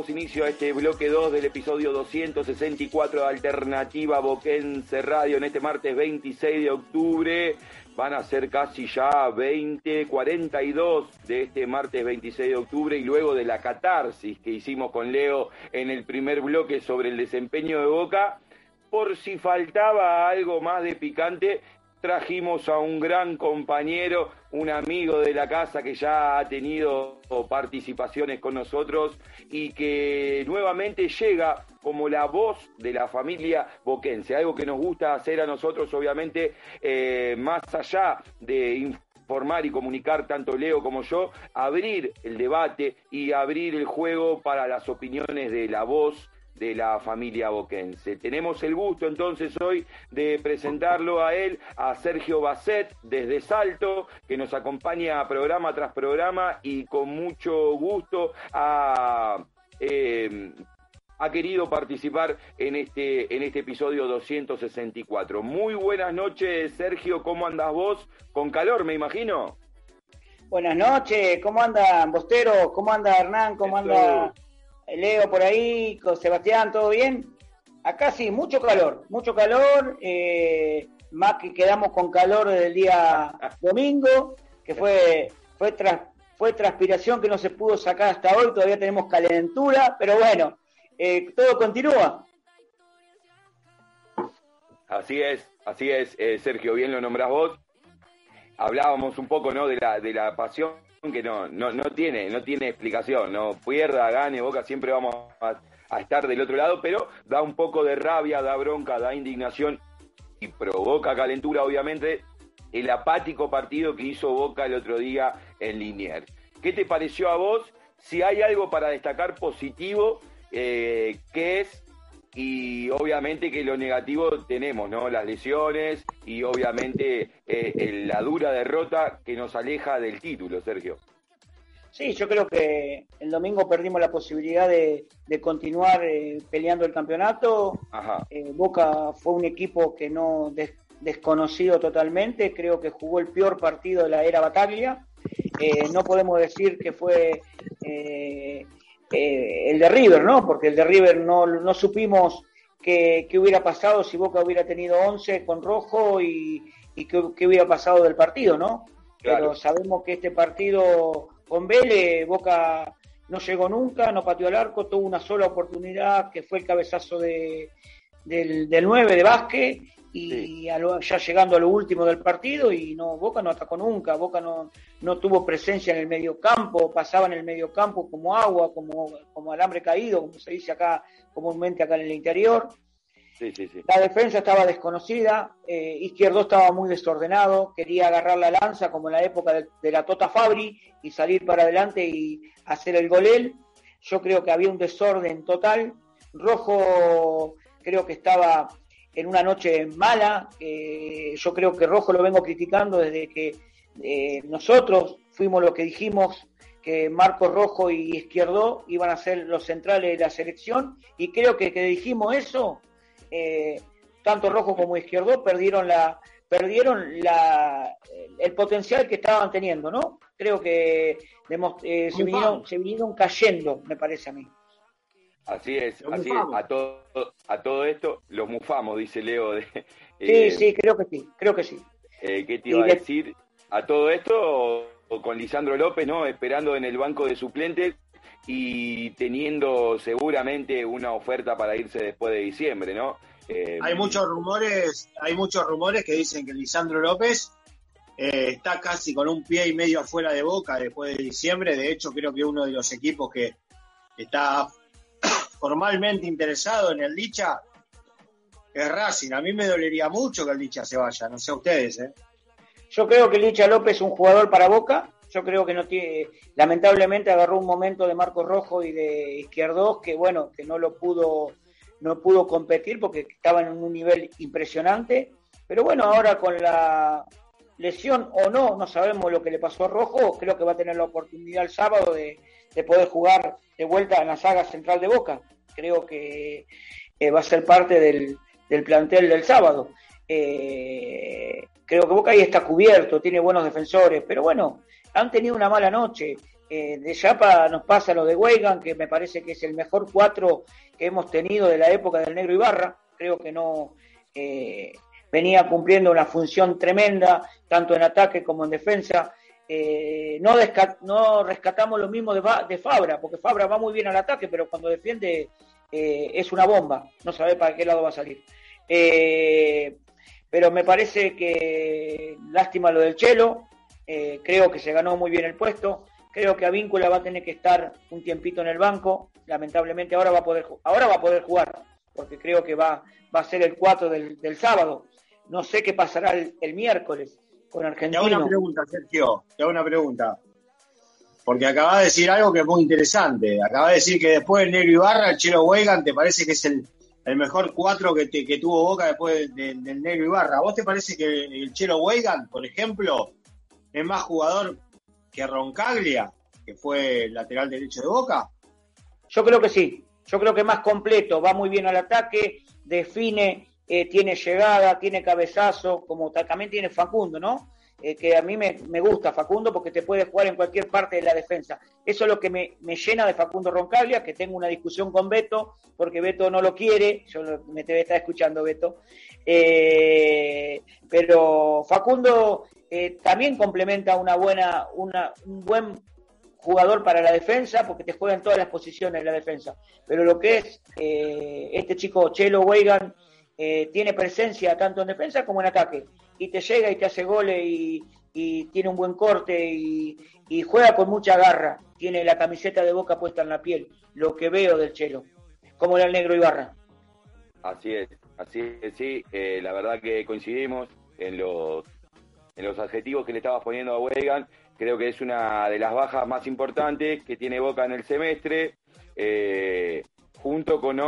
damos inicio a este bloque 2 del episodio 264 de Alternativa Boquense Radio en este martes 26 de octubre. Van a ser casi ya 20, 42 de este martes 26 de octubre y luego de la catarsis que hicimos con Leo en el primer bloque sobre el desempeño de Boca. Por si faltaba algo más de picante, trajimos a un gran compañero, un amigo de la casa que ya ha tenido participaciones con nosotros y que nuevamente llega como la voz de la familia boquense, algo que nos gusta hacer a nosotros, obviamente, eh, más allá de informar y comunicar tanto Leo como yo, abrir el debate y abrir el juego para las opiniones de la voz de la familia boquense. Tenemos el gusto entonces hoy de presentarlo a él, a Sergio Basset, desde Salto, que nos acompaña programa tras programa y con mucho gusto ha, eh, ha querido participar en este, en este episodio 264. Muy buenas noches, Sergio, ¿cómo andas vos? Con calor, me imagino. Buenas noches, ¿cómo andan Bostero? ¿Cómo anda Hernán? ¿Cómo Eso. anda Leo por ahí? ¿Con Sebastián? ¿Todo bien? Acá sí, mucho calor, mucho calor, eh, más que quedamos con calor desde el día domingo, que fue, fue, fue transpiración que no se pudo sacar hasta hoy, todavía tenemos calentura, pero bueno, eh, todo continúa. Así es, así es, eh, Sergio, bien lo nombrás vos. Hablábamos un poco, ¿no? De la, de la pasión que no, no, no tiene, no tiene explicación, no pierda, gane, Boca, siempre vamos a, estar del otro lado, pero da un poco de rabia, da bronca, da indignación y provoca calentura, obviamente, el apático partido que hizo Boca el otro día en Liniers. ¿Qué te pareció a vos? Si hay algo para destacar positivo, eh, ¿qué es? Y obviamente que lo negativo tenemos, ¿no? Las lesiones y obviamente eh, la dura derrota que nos aleja del título, Sergio. Sí, yo creo que el domingo perdimos la posibilidad de, de continuar eh, peleando el campeonato. Ajá. Eh, Boca fue un equipo que no des- desconocido totalmente, creo que jugó el peor partido de la era Bataglia. No podemos decir que fue eh, el de River, ¿no? Porque el de River no, no supimos qué, qué hubiera pasado si Boca hubiera tenido 11 con rojo y, y qué, qué hubiera pasado del partido, ¿no? Claro. Pero sabemos que este partido con Vélez, Boca no llegó nunca, no pateó al arco, tuvo una sola oportunidad que fue el cabezazo de, del, del 9 de Vázquez y a lo- ya llegando a lo último del partido y no Boca no atacó nunca, Boca no, no tuvo presencia en el medio campo, pasaba en el medio campo como agua, como, como alambre caído, como se dice acá comúnmente acá en el interior. Sí, sí, sí. La defensa estaba desconocida, eh, Izquierdo estaba muy desordenado, quería agarrar la lanza como en la época de, de la Tota Fabri y salir para adelante y hacer el gol él. Yo creo que había un desorden total. Rojo creo que estaba en una noche mala. eh, yo creo que Rojo lo vengo criticando desde que eh, nosotros fuimos los que dijimos que Marcos Rojo y Izquierdo iban a ser los centrales de la selección y creo que que dijimos eso eh, tanto Rojo como Izquierdo perdieron la perdieron la, el potencial que estaban teniendo, ¿no? Creo que eh, se, vinieron, se vinieron cayendo, me parece a mí. Así es, Los así es. A todo, a todo esto, los mufamos, dice Leo. De, Sí, eh, sí, creo que sí, creo que sí. Eh, ¿Qué te Y iba a de- decir? A todo esto, o- o con Lisandro López, ¿no? Esperando en el banco de suplentes y teniendo seguramente una oferta para irse después de diciembre, ¿no? Eh, Hay muchos rumores, hay muchos rumores que dicen que Lisandro López eh, está casi con un pie y medio afuera de Boca después de diciembre. De hecho, creo que uno de los equipos que está formalmente interesado en el Licha es Racing. A mí me dolería mucho que el Licha se vaya, no sé ustedes, ¿eh? Yo creo que Licha López es un jugador para Boca. Yo creo que no tiene, lamentablemente agarró un momento de Marcos Rojo y de Izquierdos que bueno, que no lo pudo, no pudo competir porque estaban en un nivel impresionante. Pero bueno, ahora con la lesión o no, no sabemos lo que le pasó a Rojo, creo que va a tener la oportunidad el sábado de, de poder jugar de vuelta en la saga central de Boca. Creo que eh, va a ser parte del, del plantel del sábado. Eh, creo que Boca ahí está cubierto, tiene buenos defensores, pero bueno, han tenido una mala noche. Eh, de Chapa nos pasa lo de Weigan, que me parece que es el mejor cuatro que hemos tenido de la época del Negro Ibarra. Creo que no eh, venía cumpliendo una función tremenda, tanto en ataque como en defensa. Eh, no, no rescatamos lo mismo de, de Fabra, porque Fabra va muy bien al ataque, pero cuando defiende eh, es una bomba, no sabe para qué lado va a salir. Eh, pero me parece que lástima lo del Chelo, eh, creo que se ganó muy bien el puesto, creo que Avíncula va a tener que estar un tiempito en el banco, lamentablemente ahora va a poder, ahora va a poder jugar, porque creo que va, va a ser el 4 del, del sábado, no sé qué pasará el miércoles con Te hago una pregunta, Sergio, te hago una pregunta. porque acaba de decir algo que es muy interesante. Acaba de decir que después del Negro Ibarra, el Chelo Weigan te parece que es el, el mejor cuatro que, te- que tuvo Boca después de- del Negro Ibarra. ¿A vos te parece que el Chelo Weigan, por ejemplo, es más jugador que Roncaglia, que fue el lateral derecho de Boca? Yo creo que sí. Yo creo que es más completo, va muy bien al ataque, define, eh, tiene llegada, tiene cabezazo, como ta- también tiene Facundo, ¿no? Eh, que a mí me, me gusta Facundo porque te puede jugar en cualquier parte de la defensa. Eso es lo que me, me llena de Facundo Roncaglia, que tengo una discusión con Beto, porque Beto no lo quiere, yo me te está escuchando Beto. Eh, pero Facundo también complementa una buena, una, un buen jugador para la defensa, porque te juega en todas las posiciones de la defensa. Pero lo que es este chico Chelo Weigan, eh, tiene presencia tanto en defensa como en ataque. Y te llega y te hace goles y, tiene un buen corte y, juega con mucha garra. Tiene la camiseta de boca puesta en la piel. Lo que veo del Chelo. Como era el negro Ibarra. Así es, así es, sí. eh, la verdad que coincidimos en los, en los adjetivos que le estabas poniendo a Wegan. Creo que es una de las bajas más importantes que tiene Boca en el semestre. eh, junto con,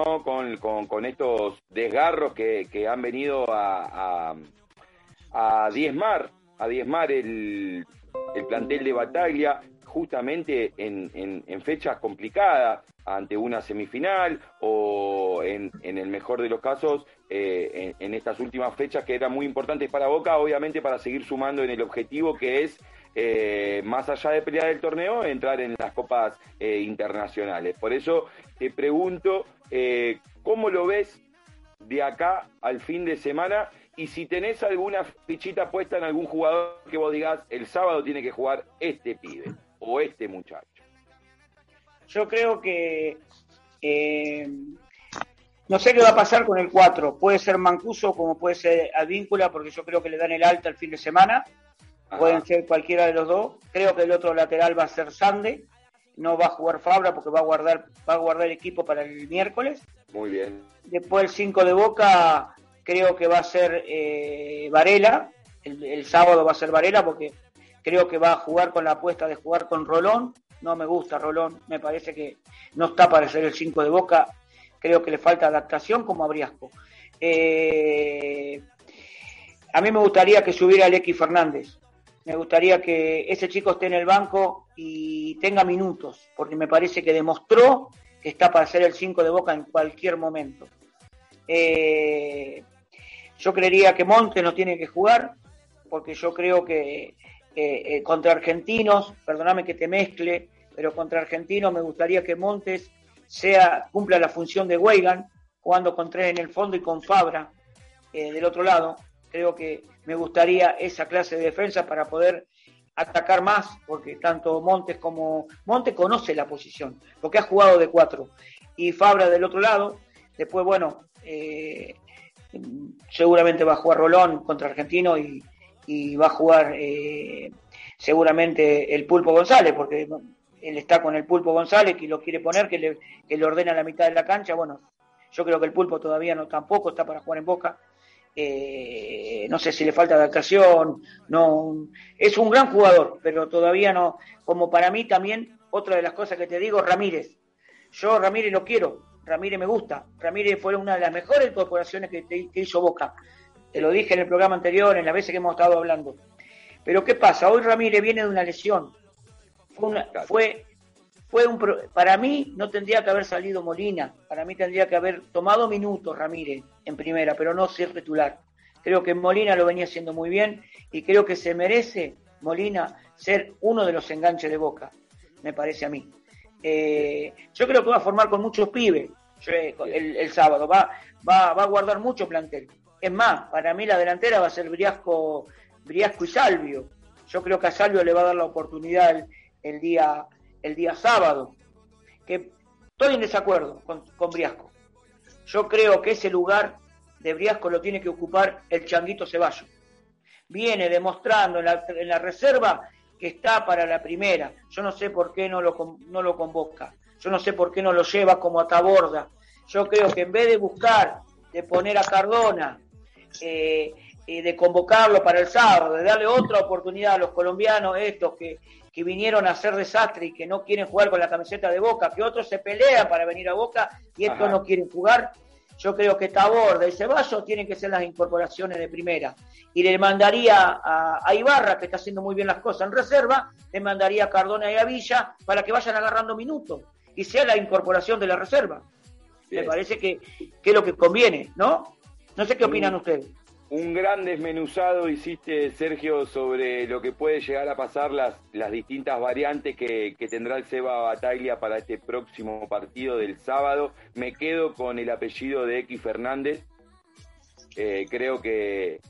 con, con, estos desgarros que, que han venido a, a, diezmar, a diezmar el, el plantel de Bataglia justamente en, en, en fechas complicadas, ante una semifinal o en, en el mejor de los casos eh, en estas últimas fechas que eran muy importantes para Boca, obviamente para seguir sumando en el objetivo que es eh, más allá de pelear el torneo, entrar en las copas eh, internacionales. Por eso te pregunto, eh, ¿cómo lo ves de acá al fin de semana? Y si tenés alguna fichita puesta en algún jugador que vos digas, el sábado tiene que jugar este pibe o este muchacho. Yo creo que eh, no sé qué va a pasar con el 4. Puede ser Mancuso como puede ser Advíncula, porque yo creo que le dan el alta el fin de semana. Ajá. Pueden ser cualquiera de los dos. Creo que el otro lateral va a ser Sande. No va a jugar Fabra porque va a guardar, va a guardar equipo para el miércoles. Muy bien. Después el 5 de Boca creo que va a ser eh, Varela. El, el sábado va a ser Varela porque creo que va a jugar con la apuesta de jugar con Rolón. No me gusta Rolón, me parece que no está para ser el 5 de Boca. Creo que le falta adaptación como a Briasco. Eh, a mí me gustaría que subiera Lecky Fernández. Me gustaría que ese chico esté en el banco y tenga minutos, porque me parece que demostró que está para ser el 5 de Boca en cualquier momento. Eh, yo creería que Montes no tiene que jugar, porque yo creo que eh, eh, contra argentinos, perdóname que te mezcle, pero contra argentinos me gustaría que Montes sea cumpla la función de Weigan, jugando con tres en el fondo y con Fabra eh, del otro lado. Creo que me gustaría esa clase de defensa para poder atacar más, porque tanto Montes como Montes conoce la posición, porque ha jugado de cuatro, y Fabra del otro lado. Después, bueno, eh, seguramente va a jugar Rolón contra Argentino y, y va a jugar eh, seguramente el Pulpo González, porque él está con el Pulpo González que lo quiere poner, que le, que le ordena la mitad de la cancha. Bueno, yo creo que el Pulpo todavía no tampoco está para jugar en Boca. Eh, no sé si le falta adaptación, no es un gran jugador, pero todavía no, como para mí también, otra de las cosas que te digo, Ramírez. Yo Ramírez lo quiero, Ramírez me gusta, Ramírez fue una de las mejores incorporaciones que, te- que hizo Boca. Te lo dije en el programa anterior, en las veces que hemos estado hablando. Pero ¿qué pasa? Hoy Ramírez viene de una lesión. Fue, una- fue, fue un para mí no tendría que haber salido Molina, para mí tendría que haber tomado minutos Ramírez en primera, pero no ser titular. Creo que Molina lo venía haciendo muy bien y creo que se merece Molina ser uno de los enganches de Boca, me parece a mí. Eh, yo creo que va a formar con muchos pibes eh, el, sábado, va, va, va a guardar mucho plantel. Es más, para mí la delantera va a ser Briasco, Briasco y Salvio. Yo creo que a Salvio le va a dar la oportunidad el día, el día sábado. Que estoy en desacuerdo con, Briasco. Yo creo que ese lugar de Briasco lo tiene que ocupar el Changuito Ceballos. Viene demostrando en la, en la reserva que está para la primera. Yo no sé por qué no lo, no lo convoca. Yo no sé por qué no lo lleva como ataborda. Yo creo que en vez de buscar, de poner a Cardona, eh, eh, de convocarlo para el sábado, de darle otra oportunidad a los colombianos estos que, que vinieron a hacer desastre y que no quieren jugar con la camiseta de Boca, que otros se pelean para venir a Boca y estos Ajá. no quieren jugar. Yo creo que Taborda y Ceballos tienen que ser las incorporaciones de primera. Y le mandaría a, a Ibarra, que está haciendo muy bien las cosas en reserva, le mandaría a Cardona y a Villa para que vayan agarrando minutos y sea la incorporación de la reserva. Me parece que, que es lo que conviene, ¿no? No sé qué opinan Mm. ustedes. Un gran desmenuzado hiciste, Sergio, sobre lo que puede llegar a pasar las, las distintas variantes que, que tendrá el Seba Bataglia para este próximo partido del sábado. Me quedo con el apellido de X Fernández. Eh, creo que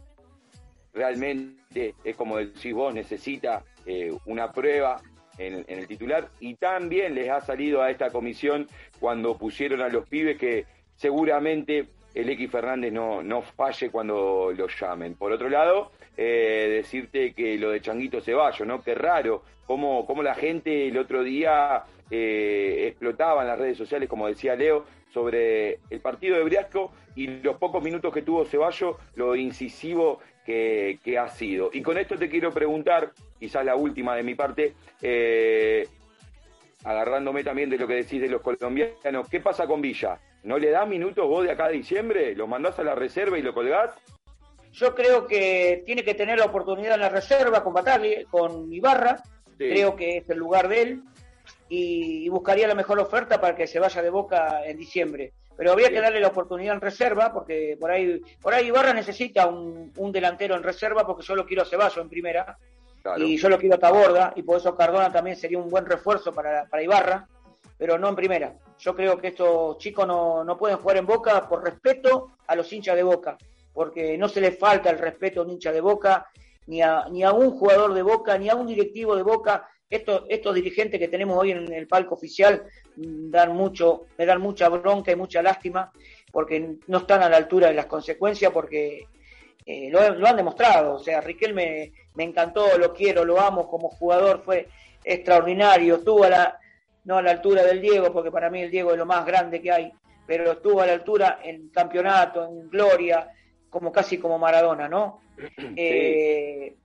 realmente es como decís vos, necesita eh, una prueba en, en el titular y también les ha salido a esta comisión cuando pusieron a los pibes que seguramente el X Fernández no, no falle cuando lo llamen. Por otro lado, eh, decirte que lo de Changuito Ceballos, ¿no? Qué raro, cómo, cómo la gente el otro día eh, explotaba en las redes sociales, como decía Leo, sobre el partido de Briasco y los pocos minutos que tuvo Ceballos, lo incisivo que, que ha sido. Y con esto te quiero preguntar, quizás la última de mi parte, eh, agarrándome también de lo que decís de los colombianos, ¿qué pasa con Villa? ¿No le das minutos vos de acá a diciembre? ¿Lo mandás a la reserva y lo colgás? Yo creo que tiene que tener la oportunidad en la reserva con Bataglia, con Ibarra. Sí. Creo que es el lugar de él. Y, y buscaría la mejor oferta para que se vaya de boca en diciembre. Pero habría Sí. que darle la oportunidad en reserva, porque por ahí, por ahí Ibarra necesita un, un delantero en reserva, porque yo lo quiero a Ceballos en primera. Claro. Y yo lo quiero a Taborda, y por eso Cardona también sería un buen refuerzo para, para Ibarra, pero no en primera. Yo creo que estos chicos no, no pueden jugar en Boca por respeto a los hinchas de Boca, porque no se les falta el respeto a un hincha de Boca, ni a, ni a un jugador de Boca, ni a un directivo de Boca. Estos, estos dirigentes que tenemos hoy en el palco oficial dan mucho, me dan mucha bronca y mucha lástima, porque no están a la altura de las consecuencias, porque eh, lo, lo han demostrado. O sea, Riquelme me encantó, lo quiero, lo amo como jugador, fue extraordinario, estuvo a la, no a la altura del Diego, porque para mí el Diego es lo más grande que hay, pero estuvo a la altura en campeonato, en gloria, como casi como Maradona, ¿no? Eh,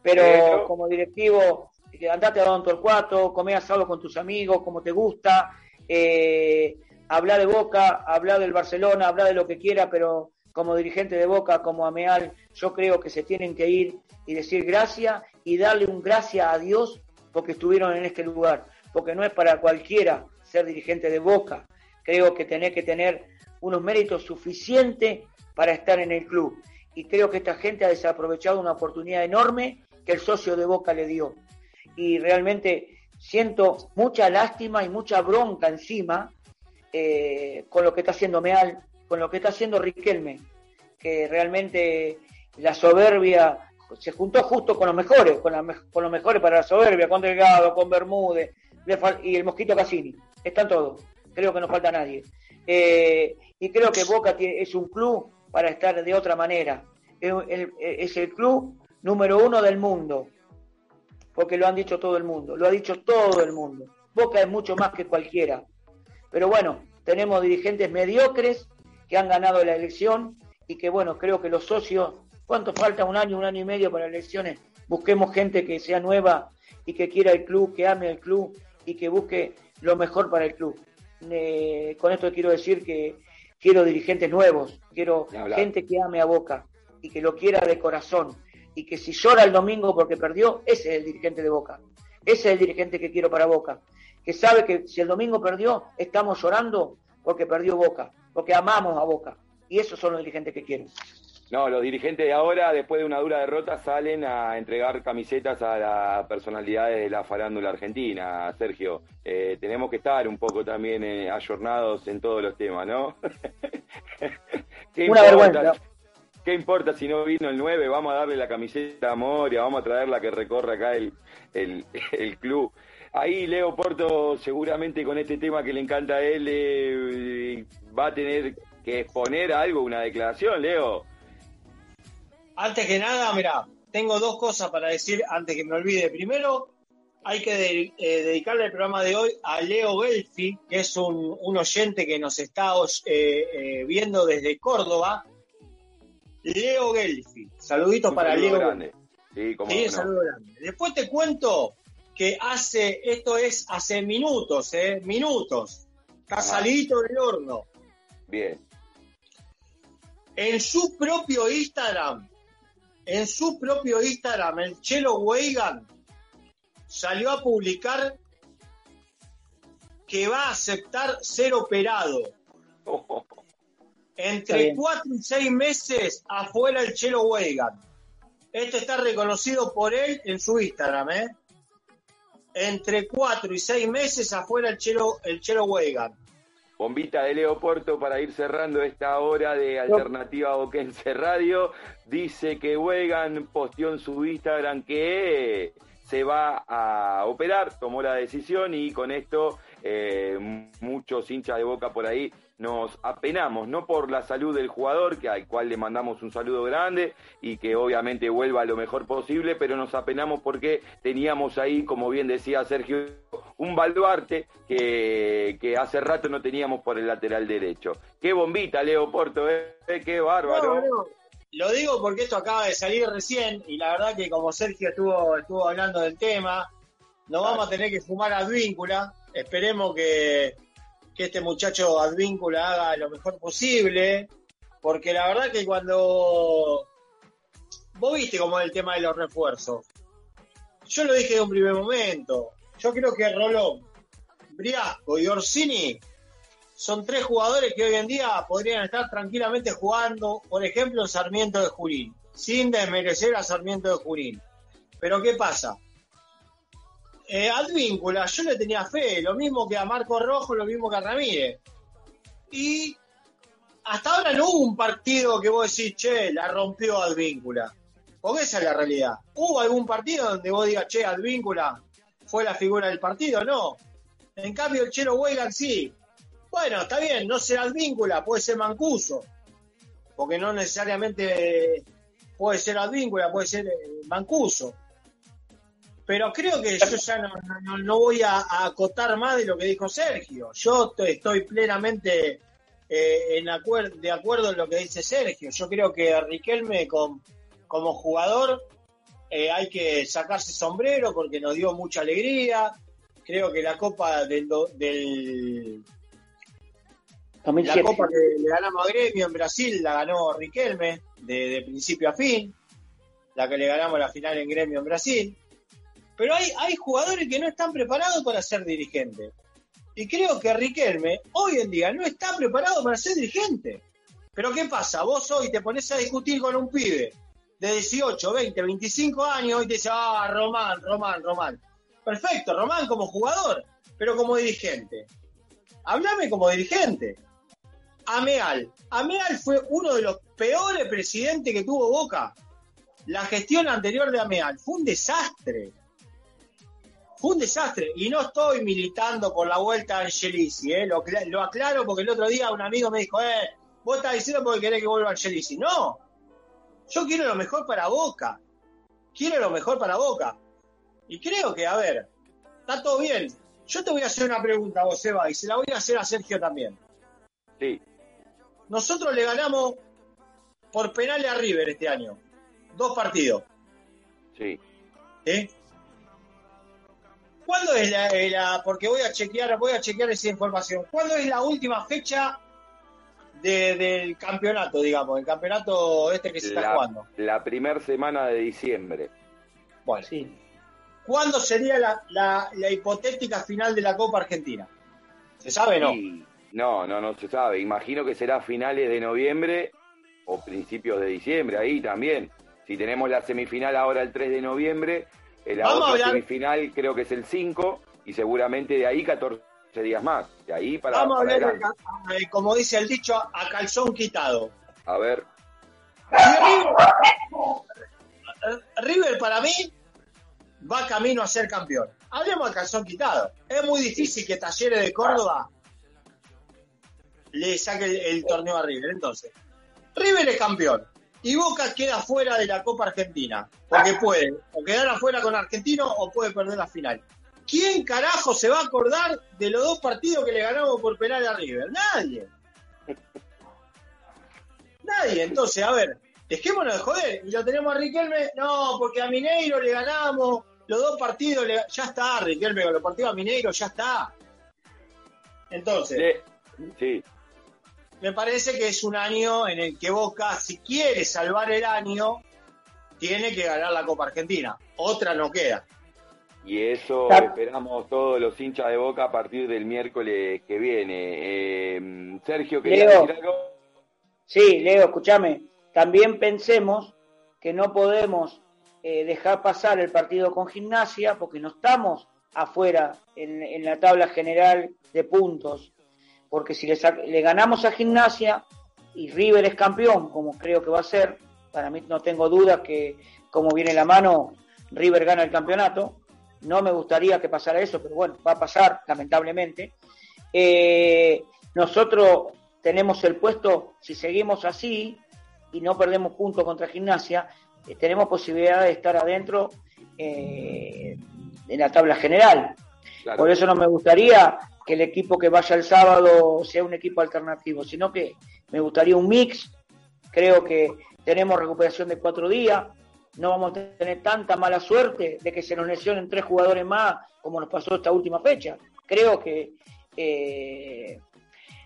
pero como directivo, eh, andate a Don Torcuato, comé asado con tus amigos, como te gusta, eh, habla de Boca, habla del Barcelona, habla de lo que quiera, pero como dirigente de Boca, como Ameal, yo creo que se tienen que ir y decir gracias y darle un gracias a Dios porque estuvieron en este lugar, porque no es para cualquiera ser dirigente de Boca. Creo que tenés que tener unos méritos suficientes para estar en el club. Y creo que esta gente ha desaprovechado una oportunidad enorme que el socio de Boca le dio. Y realmente siento mucha lástima y mucha bronca encima eh, con lo que está haciendo Meal, con lo que está haciendo Riquelme, que realmente la soberbia se juntó justo con los mejores, con, con los mejores para la soberbia, con Delgado, con Bermúdez y el Mosquito Cassini. Están todos, creo que no falta nadie. Eh, y creo que Boca tiene- es un club para estar de otra manera. Es el, es el club número uno del mundo, porque lo han dicho todo el mundo, lo ha dicho todo el mundo. Boca es mucho más que cualquiera. Pero bueno, tenemos dirigentes mediocres que han ganado la elección y que bueno, creo que los socios, ¿cuánto falta? Un año, un año y medio para elecciones. Busquemos gente que sea nueva y que quiera el club, que ame el club y que busque lo mejor para el club. Eh, con esto quiero decir que quiero dirigentes nuevos, quiero gente que ame a Boca y que lo quiera de corazón y que si llora el domingo porque perdió, ese es el dirigente de Boca. Ese es el dirigente que quiero para Boca. Que sabe que si el domingo perdió, estamos llorando porque perdió Boca, porque amamos a Boca. Y esos son los dirigentes que quiero. No, los dirigentes de ahora, después de una dura derrota, salen a entregar camisetas a las personalidades de la farándula argentina, Sergio. Eh, tenemos que estar un poco también eh, ayornados en todos los temas, ¿no? ¿Qué Una vergüenza. ¿Qué importa si no vino el 9? Vamos a darle la camiseta a Moria, vamos a traerla que recorra acá el, el, el club. Ahí Leo Porto seguramente con este tema que le encanta a él eh, va a tener que exponer algo, una declaración, Leo. Antes que nada, mira, tengo dos cosas para decir antes que me olvide. Primero, hay que de- eh, dedicarle el programa de hoy a Leo Gelfi, que es un, un oyente que nos está eh, eh, viendo desde Córdoba. Leo Gelfi. Saluditos para saludo Leo. grande. Sí, cómo Sí, no. saludo grande. Después te cuento que hace, esto es hace minutos, ¿eh? Minutos. Está salidito del horno. Bien. En su propio Instagram, en su propio Instagram, el Chelo Weigan salió a publicar que va a aceptar ser operado. Entre cuatro y seis meses afuera el Chelo Weigan. Esto está reconocido por él en su Instagram, ¿eh? Entre cuatro y seis meses afuera el Chelo, el Chelo Weigan. Bombita de Leo Porto para ir cerrando esta hora de Alternativa Boquense Radio. Dice que Wegan posteó en su Instagram que se va a operar, tomó la decisión y con esto eh, muchos hinchas de boca por ahí nos apenamos, no por la salud del jugador, que al cual le mandamos un saludo grande y que obviamente vuelva lo mejor posible, pero nos apenamos porque teníamos ahí, como bien decía Sergio, un baluarte que, que hace rato no teníamos por el lateral derecho. Qué bombita, Leo Porto, ¿eh? qué bárbaro. No, no. Lo digo porque esto acaba de salir recién y la verdad que como Sergio estuvo, estuvo hablando del tema, nos vamos a tener que fumar Advíncula. Esperemos que, que este muchacho Advíncula haga lo mejor posible, porque la verdad que cuando vos viste cómo es el tema de los refuerzos, yo lo dije de un primer momento, yo creo que Rolón, Briasco y Orsini son tres jugadores que hoy en día podrían estar tranquilamente jugando, por ejemplo, en Sarmiento de Junín, sin desmerecer a Sarmiento de Junín. Pero ¿qué pasa? Eh, Advíncula, yo le tenía fe, lo mismo que a Marco Rojo, lo mismo que a Ramírez. Y hasta ahora no hubo un partido que vos decís, che, la rompió Advíncula. Porque esa es la realidad. ¿Hubo algún partido donde vos digas, che, Advíncula fue la figura del partido? No. En cambio, el Chelo Weigan sí. Bueno, está bien, no será Advíncula, puede ser Mancuso. Porque no necesariamente puede ser Advíncula, puede ser eh, Mancuso. Pero creo que yo ya no, no- no voy a, a acotar más de lo que dijo Sergio. Yo estoy plenamente eh, en acuer- de acuerdo en lo que dice Sergio. Yo creo que Riquelme com- como jugador eh, hay que sacarse sombrero porque nos dio mucha alegría. Creo que la Copa del, do- del la 2007. Copa que le ganamos a Gremio en Brasil la ganó Riquelme de, de principio a fin. La que le ganamos la final en Gremio en Brasil. Pero hay, hay jugadores que no están preparados para ser dirigentes. Y creo que Riquelme hoy en día no está preparado para ser dirigente. Pero ¿qué pasa? Vos hoy te pones a discutir con un pibe de 18, 20, 25 años y te dice, ah, Román, Román, Román. Perfecto, Román como jugador, pero como dirigente. Háblame como dirigente. Ameal. Ameal fue uno de los peores presidentes que tuvo Boca. La gestión anterior de Ameal fue un desastre. Fue un desastre. Y no estoy militando por la vuelta a Angelici, ¿eh? lo, cla- lo aclaro porque el otro día un amigo me dijo, eh, vos estás diciendo porque querés que vuelva Angelici. No, yo quiero lo mejor para Boca. Quiero lo mejor para Boca. Y creo que, a ver, está todo bien. Yo te voy a hacer una pregunta vos, Eva, y se la voy a hacer a Sergio también. Sí, Nosotros le ganamos por penales a River este año. Dos partidos. sí. ¿sí? ¿Cuándo es la, eh, la- porque voy a chequear, voy a chequear esa información. ¿Cuándo es la última fecha de- del campeonato, digamos, el campeonato este que se está jugando? la primer semana de diciembre. Bueno, Sí. ¿cuándo sería la, la- la hipotética final de la Copa Argentina? ¿Se sabe no? Y- no, no, no se sabe. Imagino que será finales de noviembre o principios de diciembre, ahí también. Si tenemos la semifinal ahora el 3 de noviembre, la Vamos a otra hablar- semifinal creo que es el 5 y seguramente de ahí 14 días más. De ahí para, Vamos a hablar, de- eh, como dice el dicho, a calzón quitado. A ver, River, River para mí va camino a ser campeón. Hablemos a calzón quitado. Es muy difícil que Talleres de Córdoba le saque el, el torneo a River. Entonces, River es campeón y Boca queda fuera de la Copa Argentina. Porque puede o quedar afuera con Argentino o puede perder la final. ¿Quién carajo se va a acordar de los dos partidos que le ganamos por penal a River? Nadie. Nadie. Entonces, a ver, dejémonos de joder. Y lo tenemos a Riquelme, no, porque a Mineiro le ganamos los dos partidos, le- ya está, Riquelme, con los partidos a Mineiro, ya está. Entonces, sí, me parece que es un año en el que Boca, si quiere salvar el año, tiene que ganar la Copa Argentina. Otra no queda. y eso esperamos todos los hinchas de Boca a partir del miércoles que viene. Eh, Sergio, ¿quería Leo. decir algo? Sí, Leo, escúchame. También pensemos que no podemos eh, dejar pasar el partido con gimnasia porque no estamos afuera en, en la tabla general de puntos. Porque si le, ganamos a gimnasia y River es campeón, como creo que va a ser, para mí no tengo dudas que como viene la mano, River gana el campeonato. No me gustaría que pasara eso, pero bueno, va a pasar, lamentablemente. Eh, nosotros tenemos el puesto, si seguimos así y no perdemos puntos contra gimnasia, eh, tenemos posibilidad de estar adentro eh, en la tabla general. Claro. Por eso no me gustaría que el equipo que vaya el sábado sea un equipo alternativo, sino que me gustaría un mix. Creo que tenemos recuperación de cuatro días, no vamos a tener tanta mala suerte de que se nos lesionen tres jugadores más como nos pasó esta última fecha. Creo que eh,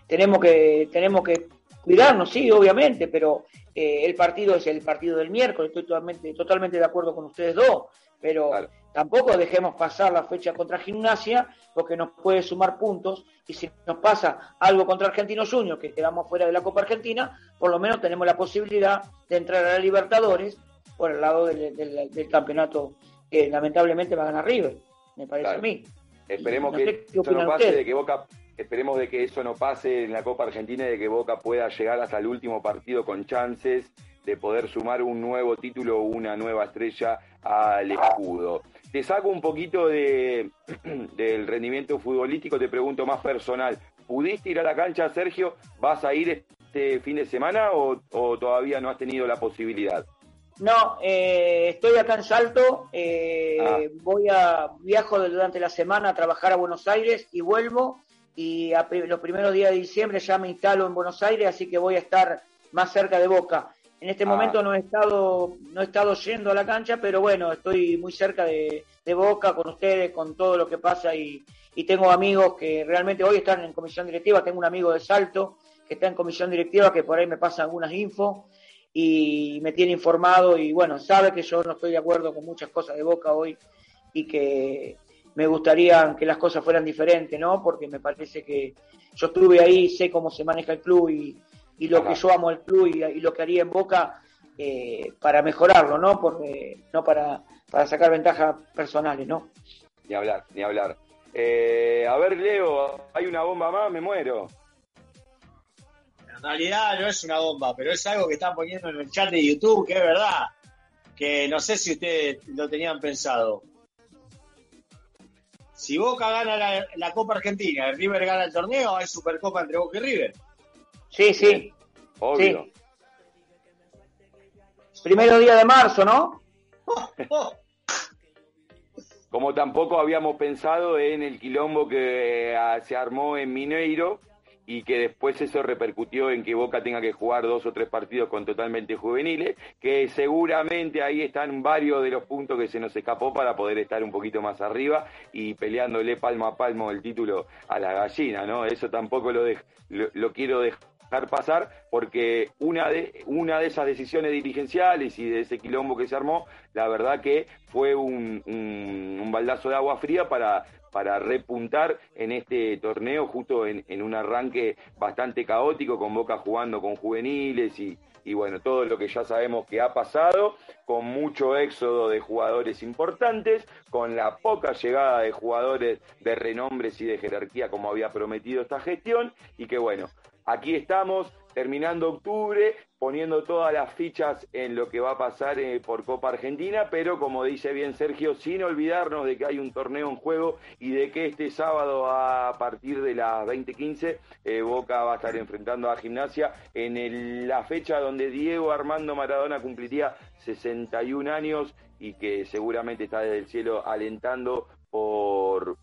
tenemos que tenemos que cuidarnos, sí, obviamente, pero eh, el partido es el partido del miércoles, estoy totalmente, totalmente de acuerdo con ustedes dos, pero. Tampoco dejemos pasar la fecha contra Gimnasia porque nos puede sumar puntos y si nos pasa algo contra Argentinos Juniors, que quedamos fuera de la Copa Argentina, por lo menos tenemos la posibilidad de entrar a la Libertadores por el lado del, del- del campeonato que lamentablemente va a ganar River, me parece Claro. a mí. Esperemos No que sé eso no pase, de que Boca, esperemos de que eso no pase en la Copa Argentina y de que Boca pueda llegar hasta el último partido con chances de poder sumar un nuevo título o una nueva estrella al escudo. Te saco un poquito de, del rendimiento futbolístico, te pregunto más personal. ¿Pudiste ir a la cancha, Sergio? ¿Vas a ir este fin de semana o, o todavía no has tenido la posibilidad? No, eh, estoy acá en Salto, eh, Ah. voy a viajo durante la semana a trabajar a Buenos Aires y vuelvo y a los primeros días de diciembre ya me instalo en Buenos Aires, así que voy a estar más cerca de Boca. En este Ah. momento no he estado no he estado yendo a la cancha, pero bueno, estoy muy cerca de, de Boca con ustedes, con todo lo que pasa y, y tengo amigos que realmente hoy están en comisión directiva, tengo un amigo de Salto que está en comisión directiva que por ahí me pasa algunas infos y me tiene informado y bueno, sabe que yo no estoy de acuerdo con muchas cosas de Boca hoy y que me gustaría que las cosas fueran diferentes, ¿no? Porque me parece que yo estuve ahí, sé cómo se maneja el club y, y lo Ajá. que yo amo al club y, y lo que haría en Boca eh, para mejorarlo, ¿no? Porque, no para, para sacar ventajas personales, ¿no? Ni hablar, ni hablar. Eh, a ver, Leo, hay una bomba más, me muero. En realidad no es una bomba, pero es algo que están poniendo en el chat de YouTube, que es verdad. Que no sé si ustedes lo tenían pensado. Si Boca gana la, la Copa Argentina y River gana el torneo, hay Supercopa entre Boca y River. Sí, sí. Obvio. Primero día de marzo, ¿no? Como tampoco habíamos pensado en el quilombo que eh, se armó en Mineiro y que después eso repercutió en que Boca tenga que jugar dos o tres partidos con totalmente juveniles, que seguramente ahí están varios de los puntos que se nos escapó para poder estar un poquito más arriba y peleándole palmo a palmo el título a la gallina, ¿no? Eso tampoco lo, dej- lo, lo quiero dejar pasar porque una de una de esas decisiones dirigenciales y de ese quilombo que se armó, la verdad que fue un, un, un baldazo de agua fría para para repuntar en este torneo justo en, en un arranque bastante caótico con Boca jugando con juveniles y, y bueno, todo lo que ya sabemos que ha pasado, con mucho éxodo de jugadores importantes, con la poca llegada de jugadores de renombres y de jerarquía como había prometido esta gestión y que bueno, aquí estamos terminando octubre, poniendo todas las fichas en lo que va a pasar eh, por Copa Argentina, pero como dice bien Sergio, sin olvidarnos de que hay un torneo en juego y de que este sábado a partir de las 20:15 eh, Boca va a estar enfrentando a Gimnasia en la fecha donde Diego Armando Maradona cumpliría 61 años y que seguramente está desde el cielo alentando por,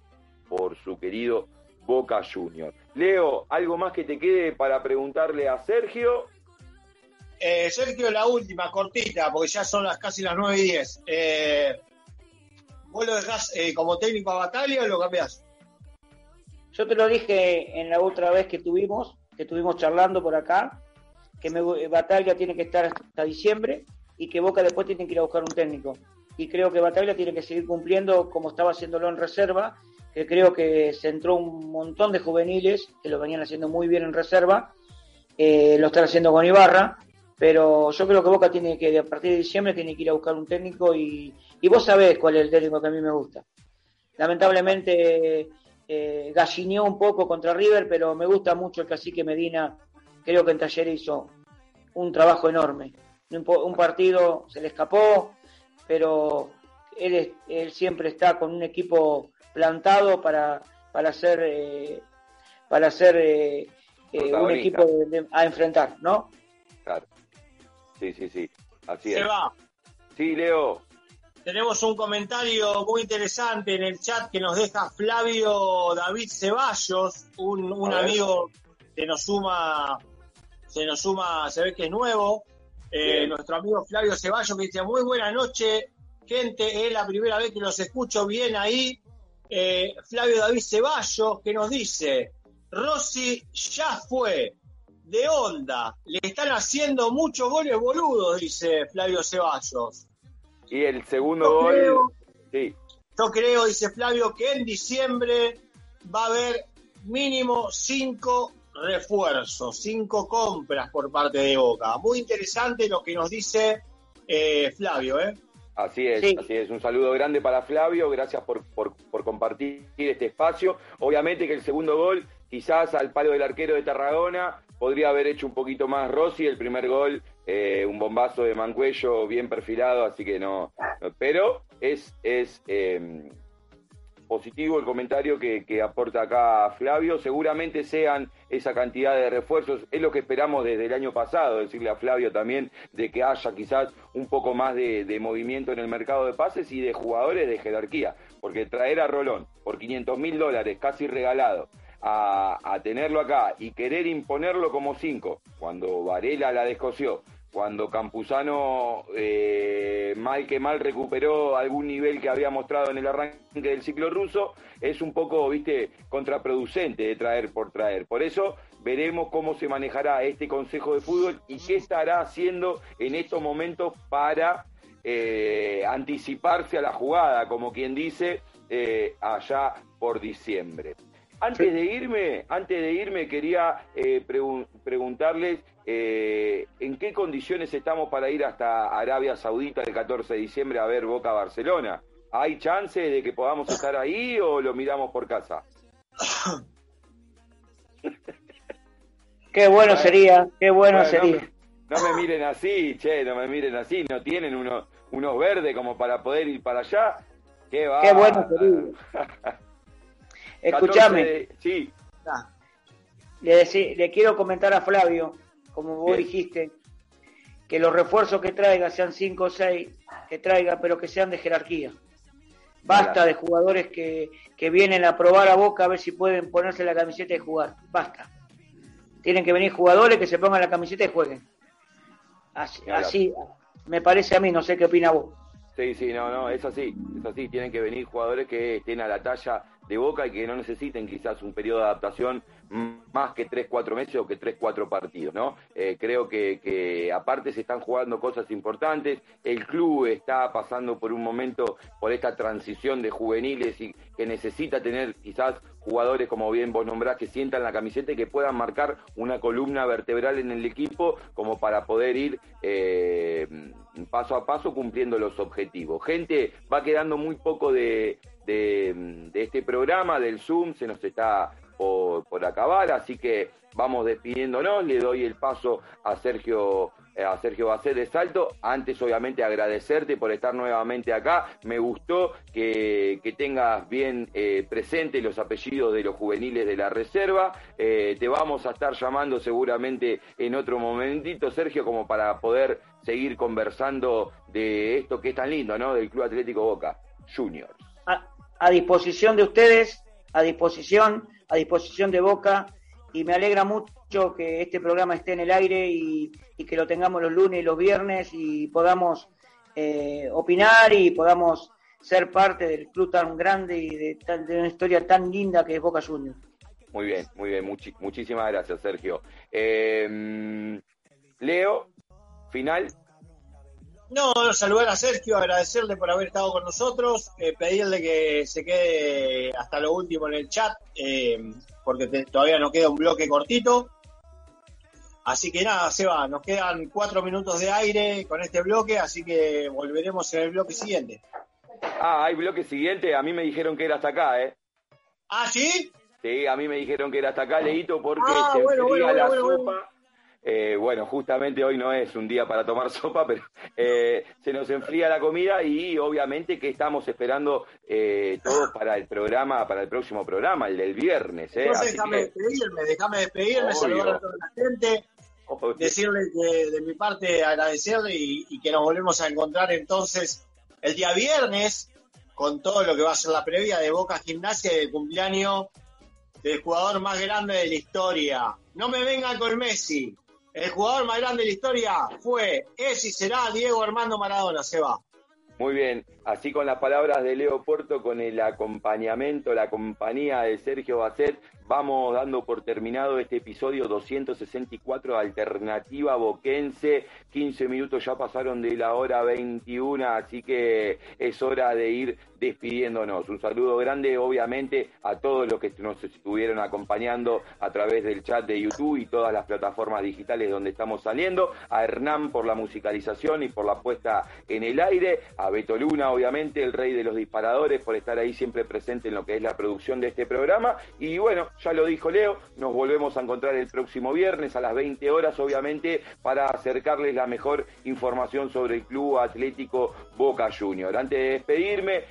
por su querido Boca Junior. Leo, ¿algo más que te quede para preguntarle a Sergio? Eh, Sergio, la última, cortita, porque ya son las casi las 9 y 10. Eh, ¿Vos lo dejás eh, como técnico a Batalla o lo cambiás? Yo te lo dije en la otra vez que tuvimos, que estuvimos charlando por acá, que me, Batalla tiene que estar hasta diciembre y que Boca después tiene que ir a buscar un técnico. Y creo que Batalla tiene que seguir cumpliendo como estaba haciéndolo en reserva, que creo que se entró un montón de juveniles que lo venían haciendo muy bien en reserva, eh, lo están haciendo con Ibarra, pero yo creo que Boca tiene que, a partir de diciembre, tiene que ir a buscar un técnico y, vos sabés cuál es el técnico que a mí me gusta. Lamentablemente eh, gallineó un poco contra River, pero me gusta mucho el cacique Medina. Creo que en Taller hizo un trabajo enorme. Un partido se le escapó, pero él, siempre está con un equipo plantado para, para hacer, eh, para hacer eh, eh, un equipo de- de- a enfrentar, ¿no? Claro. Sí, sí, sí. Así Se es. va. Sí, Leo. Tenemos un comentario muy interesante en el chat que nos deja Flavio David Ceballos, un, un amigo que nos suma, se nos suma, se ve que es nuevo. Eh, nuestro amigo Flavio Ceballos que dice, muy buena noche, gente, es la primera vez que los escucho bien ahí. Eh, Flavio David Ceballos que nos dice, Rossi ya fue, de onda, le están haciendo muchos goles boludos, dice Flavio Ceballos. Y el segundo Yo gol. creo- Sí, Yo creo, dice Flavio, que en diciembre va a haber mínimo cinco refuerzos, cinco compras por parte de Boca. Muy interesante lo que nos dice eh, Flavio, ¿eh? Así es, Sí. así es. Un saludo grande para Flavio, gracias por, por, por compartir este espacio. Obviamente que el segundo gol, quizás al palo del arquero de Tarragona, podría haber hecho un poquito más Rossi. El primer gol, eh, un bombazo de Mancuello bien perfilado, así que no. no. Pero es, es eh, positivo el comentario que, que aporta acá Flavio. Seguramente sean esa cantidad de refuerzos. Es lo que esperamos desde el año pasado, decirle a Flavio también de que haya quizás un poco más de, de movimiento en el mercado de pases y de jugadores de jerarquía. Porque traer a Rolón por 500 mil dólares casi regalado. A, a tenerlo acá y querer imponerlo como cinco, cuando Varela la descoció, cuando Campuzano eh, mal que mal recuperó algún nivel que había mostrado en el arranque del ciclo ruso, es un poco, viste, contraproducente de traer por traer. Por eso veremos cómo se manejará este Consejo de Fútbol y qué estará haciendo en estos momentos para eh, anticiparse a la jugada, como quien dice, eh, allá por diciembre. Antes de irme, antes de irme quería eh, pregun- preguntarles eh, en qué condiciones estamos para ir hasta Arabia Saudita el 14 de diciembre a ver Boca Barcelona. ¿Hay chance de que podamos estar ahí o lo miramos por casa? Qué bueno sería, qué bueno, Bueno, sería. No me, no me miren así, che, no me miren así, no tienen unos unos verdes como para poder ir para allá. Qué, Qué bueno sería. Escúchame, 14 de- Sí, Ah, le quiero comentar a Flavio, como vos Bien. dijiste, que los refuerzos que traiga sean 5 o 6, que traiga, pero que sean de jerarquía. Basta Claro. de jugadores que, que vienen a probar a Boca a ver si pueden ponerse la camiseta y jugar. Basta. Tienen que venir jugadores que se pongan la camiseta y jueguen. Así, Claro. así me parece a mí, no sé qué opina vos. Sí, sí, no, no, es así, es así. Tienen que venir jugadores que estén a la talla de Boca y que no necesiten quizás un periodo de adaptación más que 3, 4 meses o que 3, 4 partidos, ¿no? Eh, creo que, aparte se están jugando cosas importantes, el club está pasando por un momento, por esta transición de juveniles y que necesita tener quizás jugadores, como bien vos nombrás, que sientan la camiseta y que puedan marcar una columna vertebral en el equipo como para poder ir eh, paso a paso cumpliendo los objetivos. Gente, va quedando muy poco de, de este programa, del Zoom, se nos está por, acabar, así que vamos despidiéndonos, le doy el paso a Sergio eh, a Sergio Bacet de Salto. Antes, obviamente, agradecerte por estar nuevamente acá. Me gustó que, que tengas bien eh, presente los apellidos de los juveniles de la reserva. Eh, te vamos a estar llamando seguramente en otro momentito, Sergio, como para poder seguir conversando de esto que es tan lindo, ¿no? Del Club Atlético Boca Juniors. a disposición de ustedes, a disposición, a disposición de Boca, y me alegra mucho que este programa esté en el aire y, que lo tengamos los lunes y los viernes y podamos eh, opinar y podamos ser parte del club tan grande y de, de una historia tan linda que es Boca Juniors. Muy bien, muy bien. muchísimas gracias, Sergio. Eh, Leo, final. No, saludar a Sergio, agradecerle por haber estado con nosotros, eh, pedirle que se quede hasta lo último en el chat, eh, porque te- todavía nos queda un bloque cortito. Así que nada, Seba, nos quedan cuatro minutos de aire con este bloque, así que volveremos en el bloque siguiente. Ah, hay bloque siguiente. A mí me dijeron que era hasta acá, ¿eh? ¿Ah, sí? Sí, a mí me dijeron que era hasta acá, Leito, porque Ah, se bueno, la sopa. Eh, bueno, justamente hoy no es un día para tomar sopa, pero eh, se nos enfría la comida y obviamente que estamos esperando eh, todos para el programa, para el próximo programa, el del viernes. ¿eh? Entonces Así déjame que- despedirme, déjame despedirme, saludar a toda la gente, decirle que de mi parte agradecerle y, y que nos volvemos a encontrar entonces el día viernes con todo lo que va a ser la previa de Boca Gimnasia y del cumpleaños del jugador más grande de la historia. No me vengan con Messi. El jugador más grande de la historia fue, es y será Diego Armando Maradona, se va. Muy bien, así con las palabras de Leo Porto, con el acompañamiento, la compañía de Sergio Bacet, vamos dando por terminado este episodio 264 de Alternativa Boquense. 15 minutos ya pasaron de la hora 21, así que es hora de ir despidiéndonos. Un saludo grande, obviamente, a todos los que nos estuvieron acompañando a través del chat de YouTube y todas las plataformas digitales donde estamos saliendo. A Hernán por la musicalización y por la puesta en el aire. A Beto Luna, obviamente, el rey de los disparadores, por estar ahí siempre presente en lo que es la producción de este programa. Y bueno, ya lo dijo Leo, nos volvemos a encontrar el próximo viernes a las 20 horas, obviamente, para acercarles la mejor información sobre el Club Atlético Boca Junior. Antes de despedirme,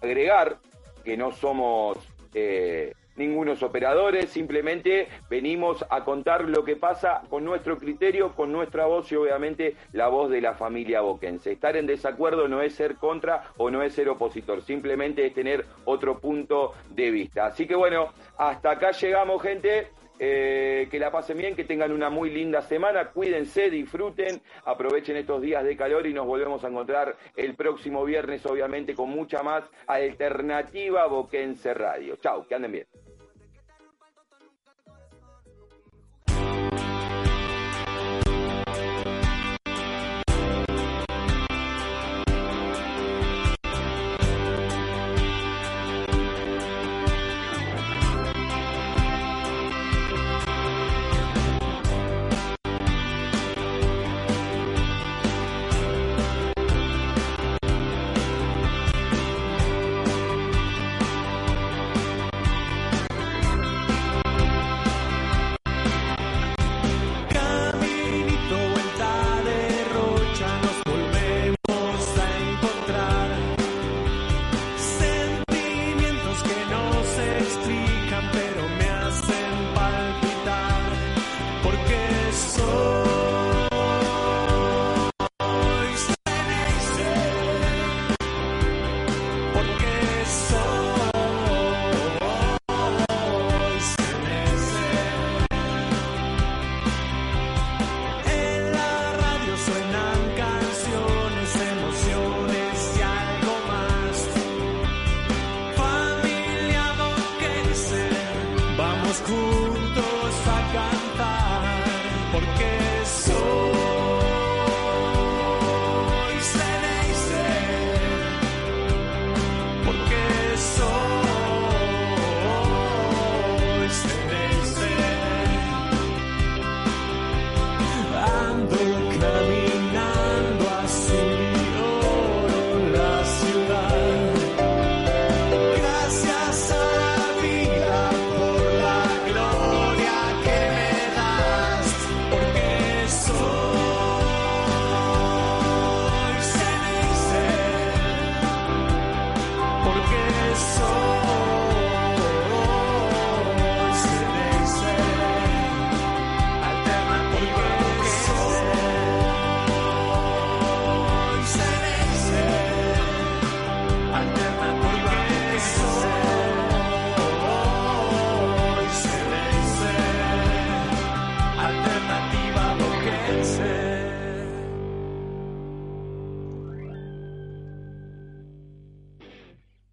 agregar que no somos eh, ningunos operadores, simplemente venimos a contar lo que pasa con nuestro criterio, con nuestra voz y obviamente la voz de la familia boquense. Estar en desacuerdo no es ser contra o no es ser opositor, simplemente es tener otro punto de vista. Así que bueno, hasta acá llegamos gente. Eh, que la pasen bien, que tengan una muy linda semana, cuídense, disfruten, aprovechen estos días de calor y nos volvemos a encontrar el próximo viernes, obviamente, con mucha más alternativa Boquense Radio. Chau, que anden bien.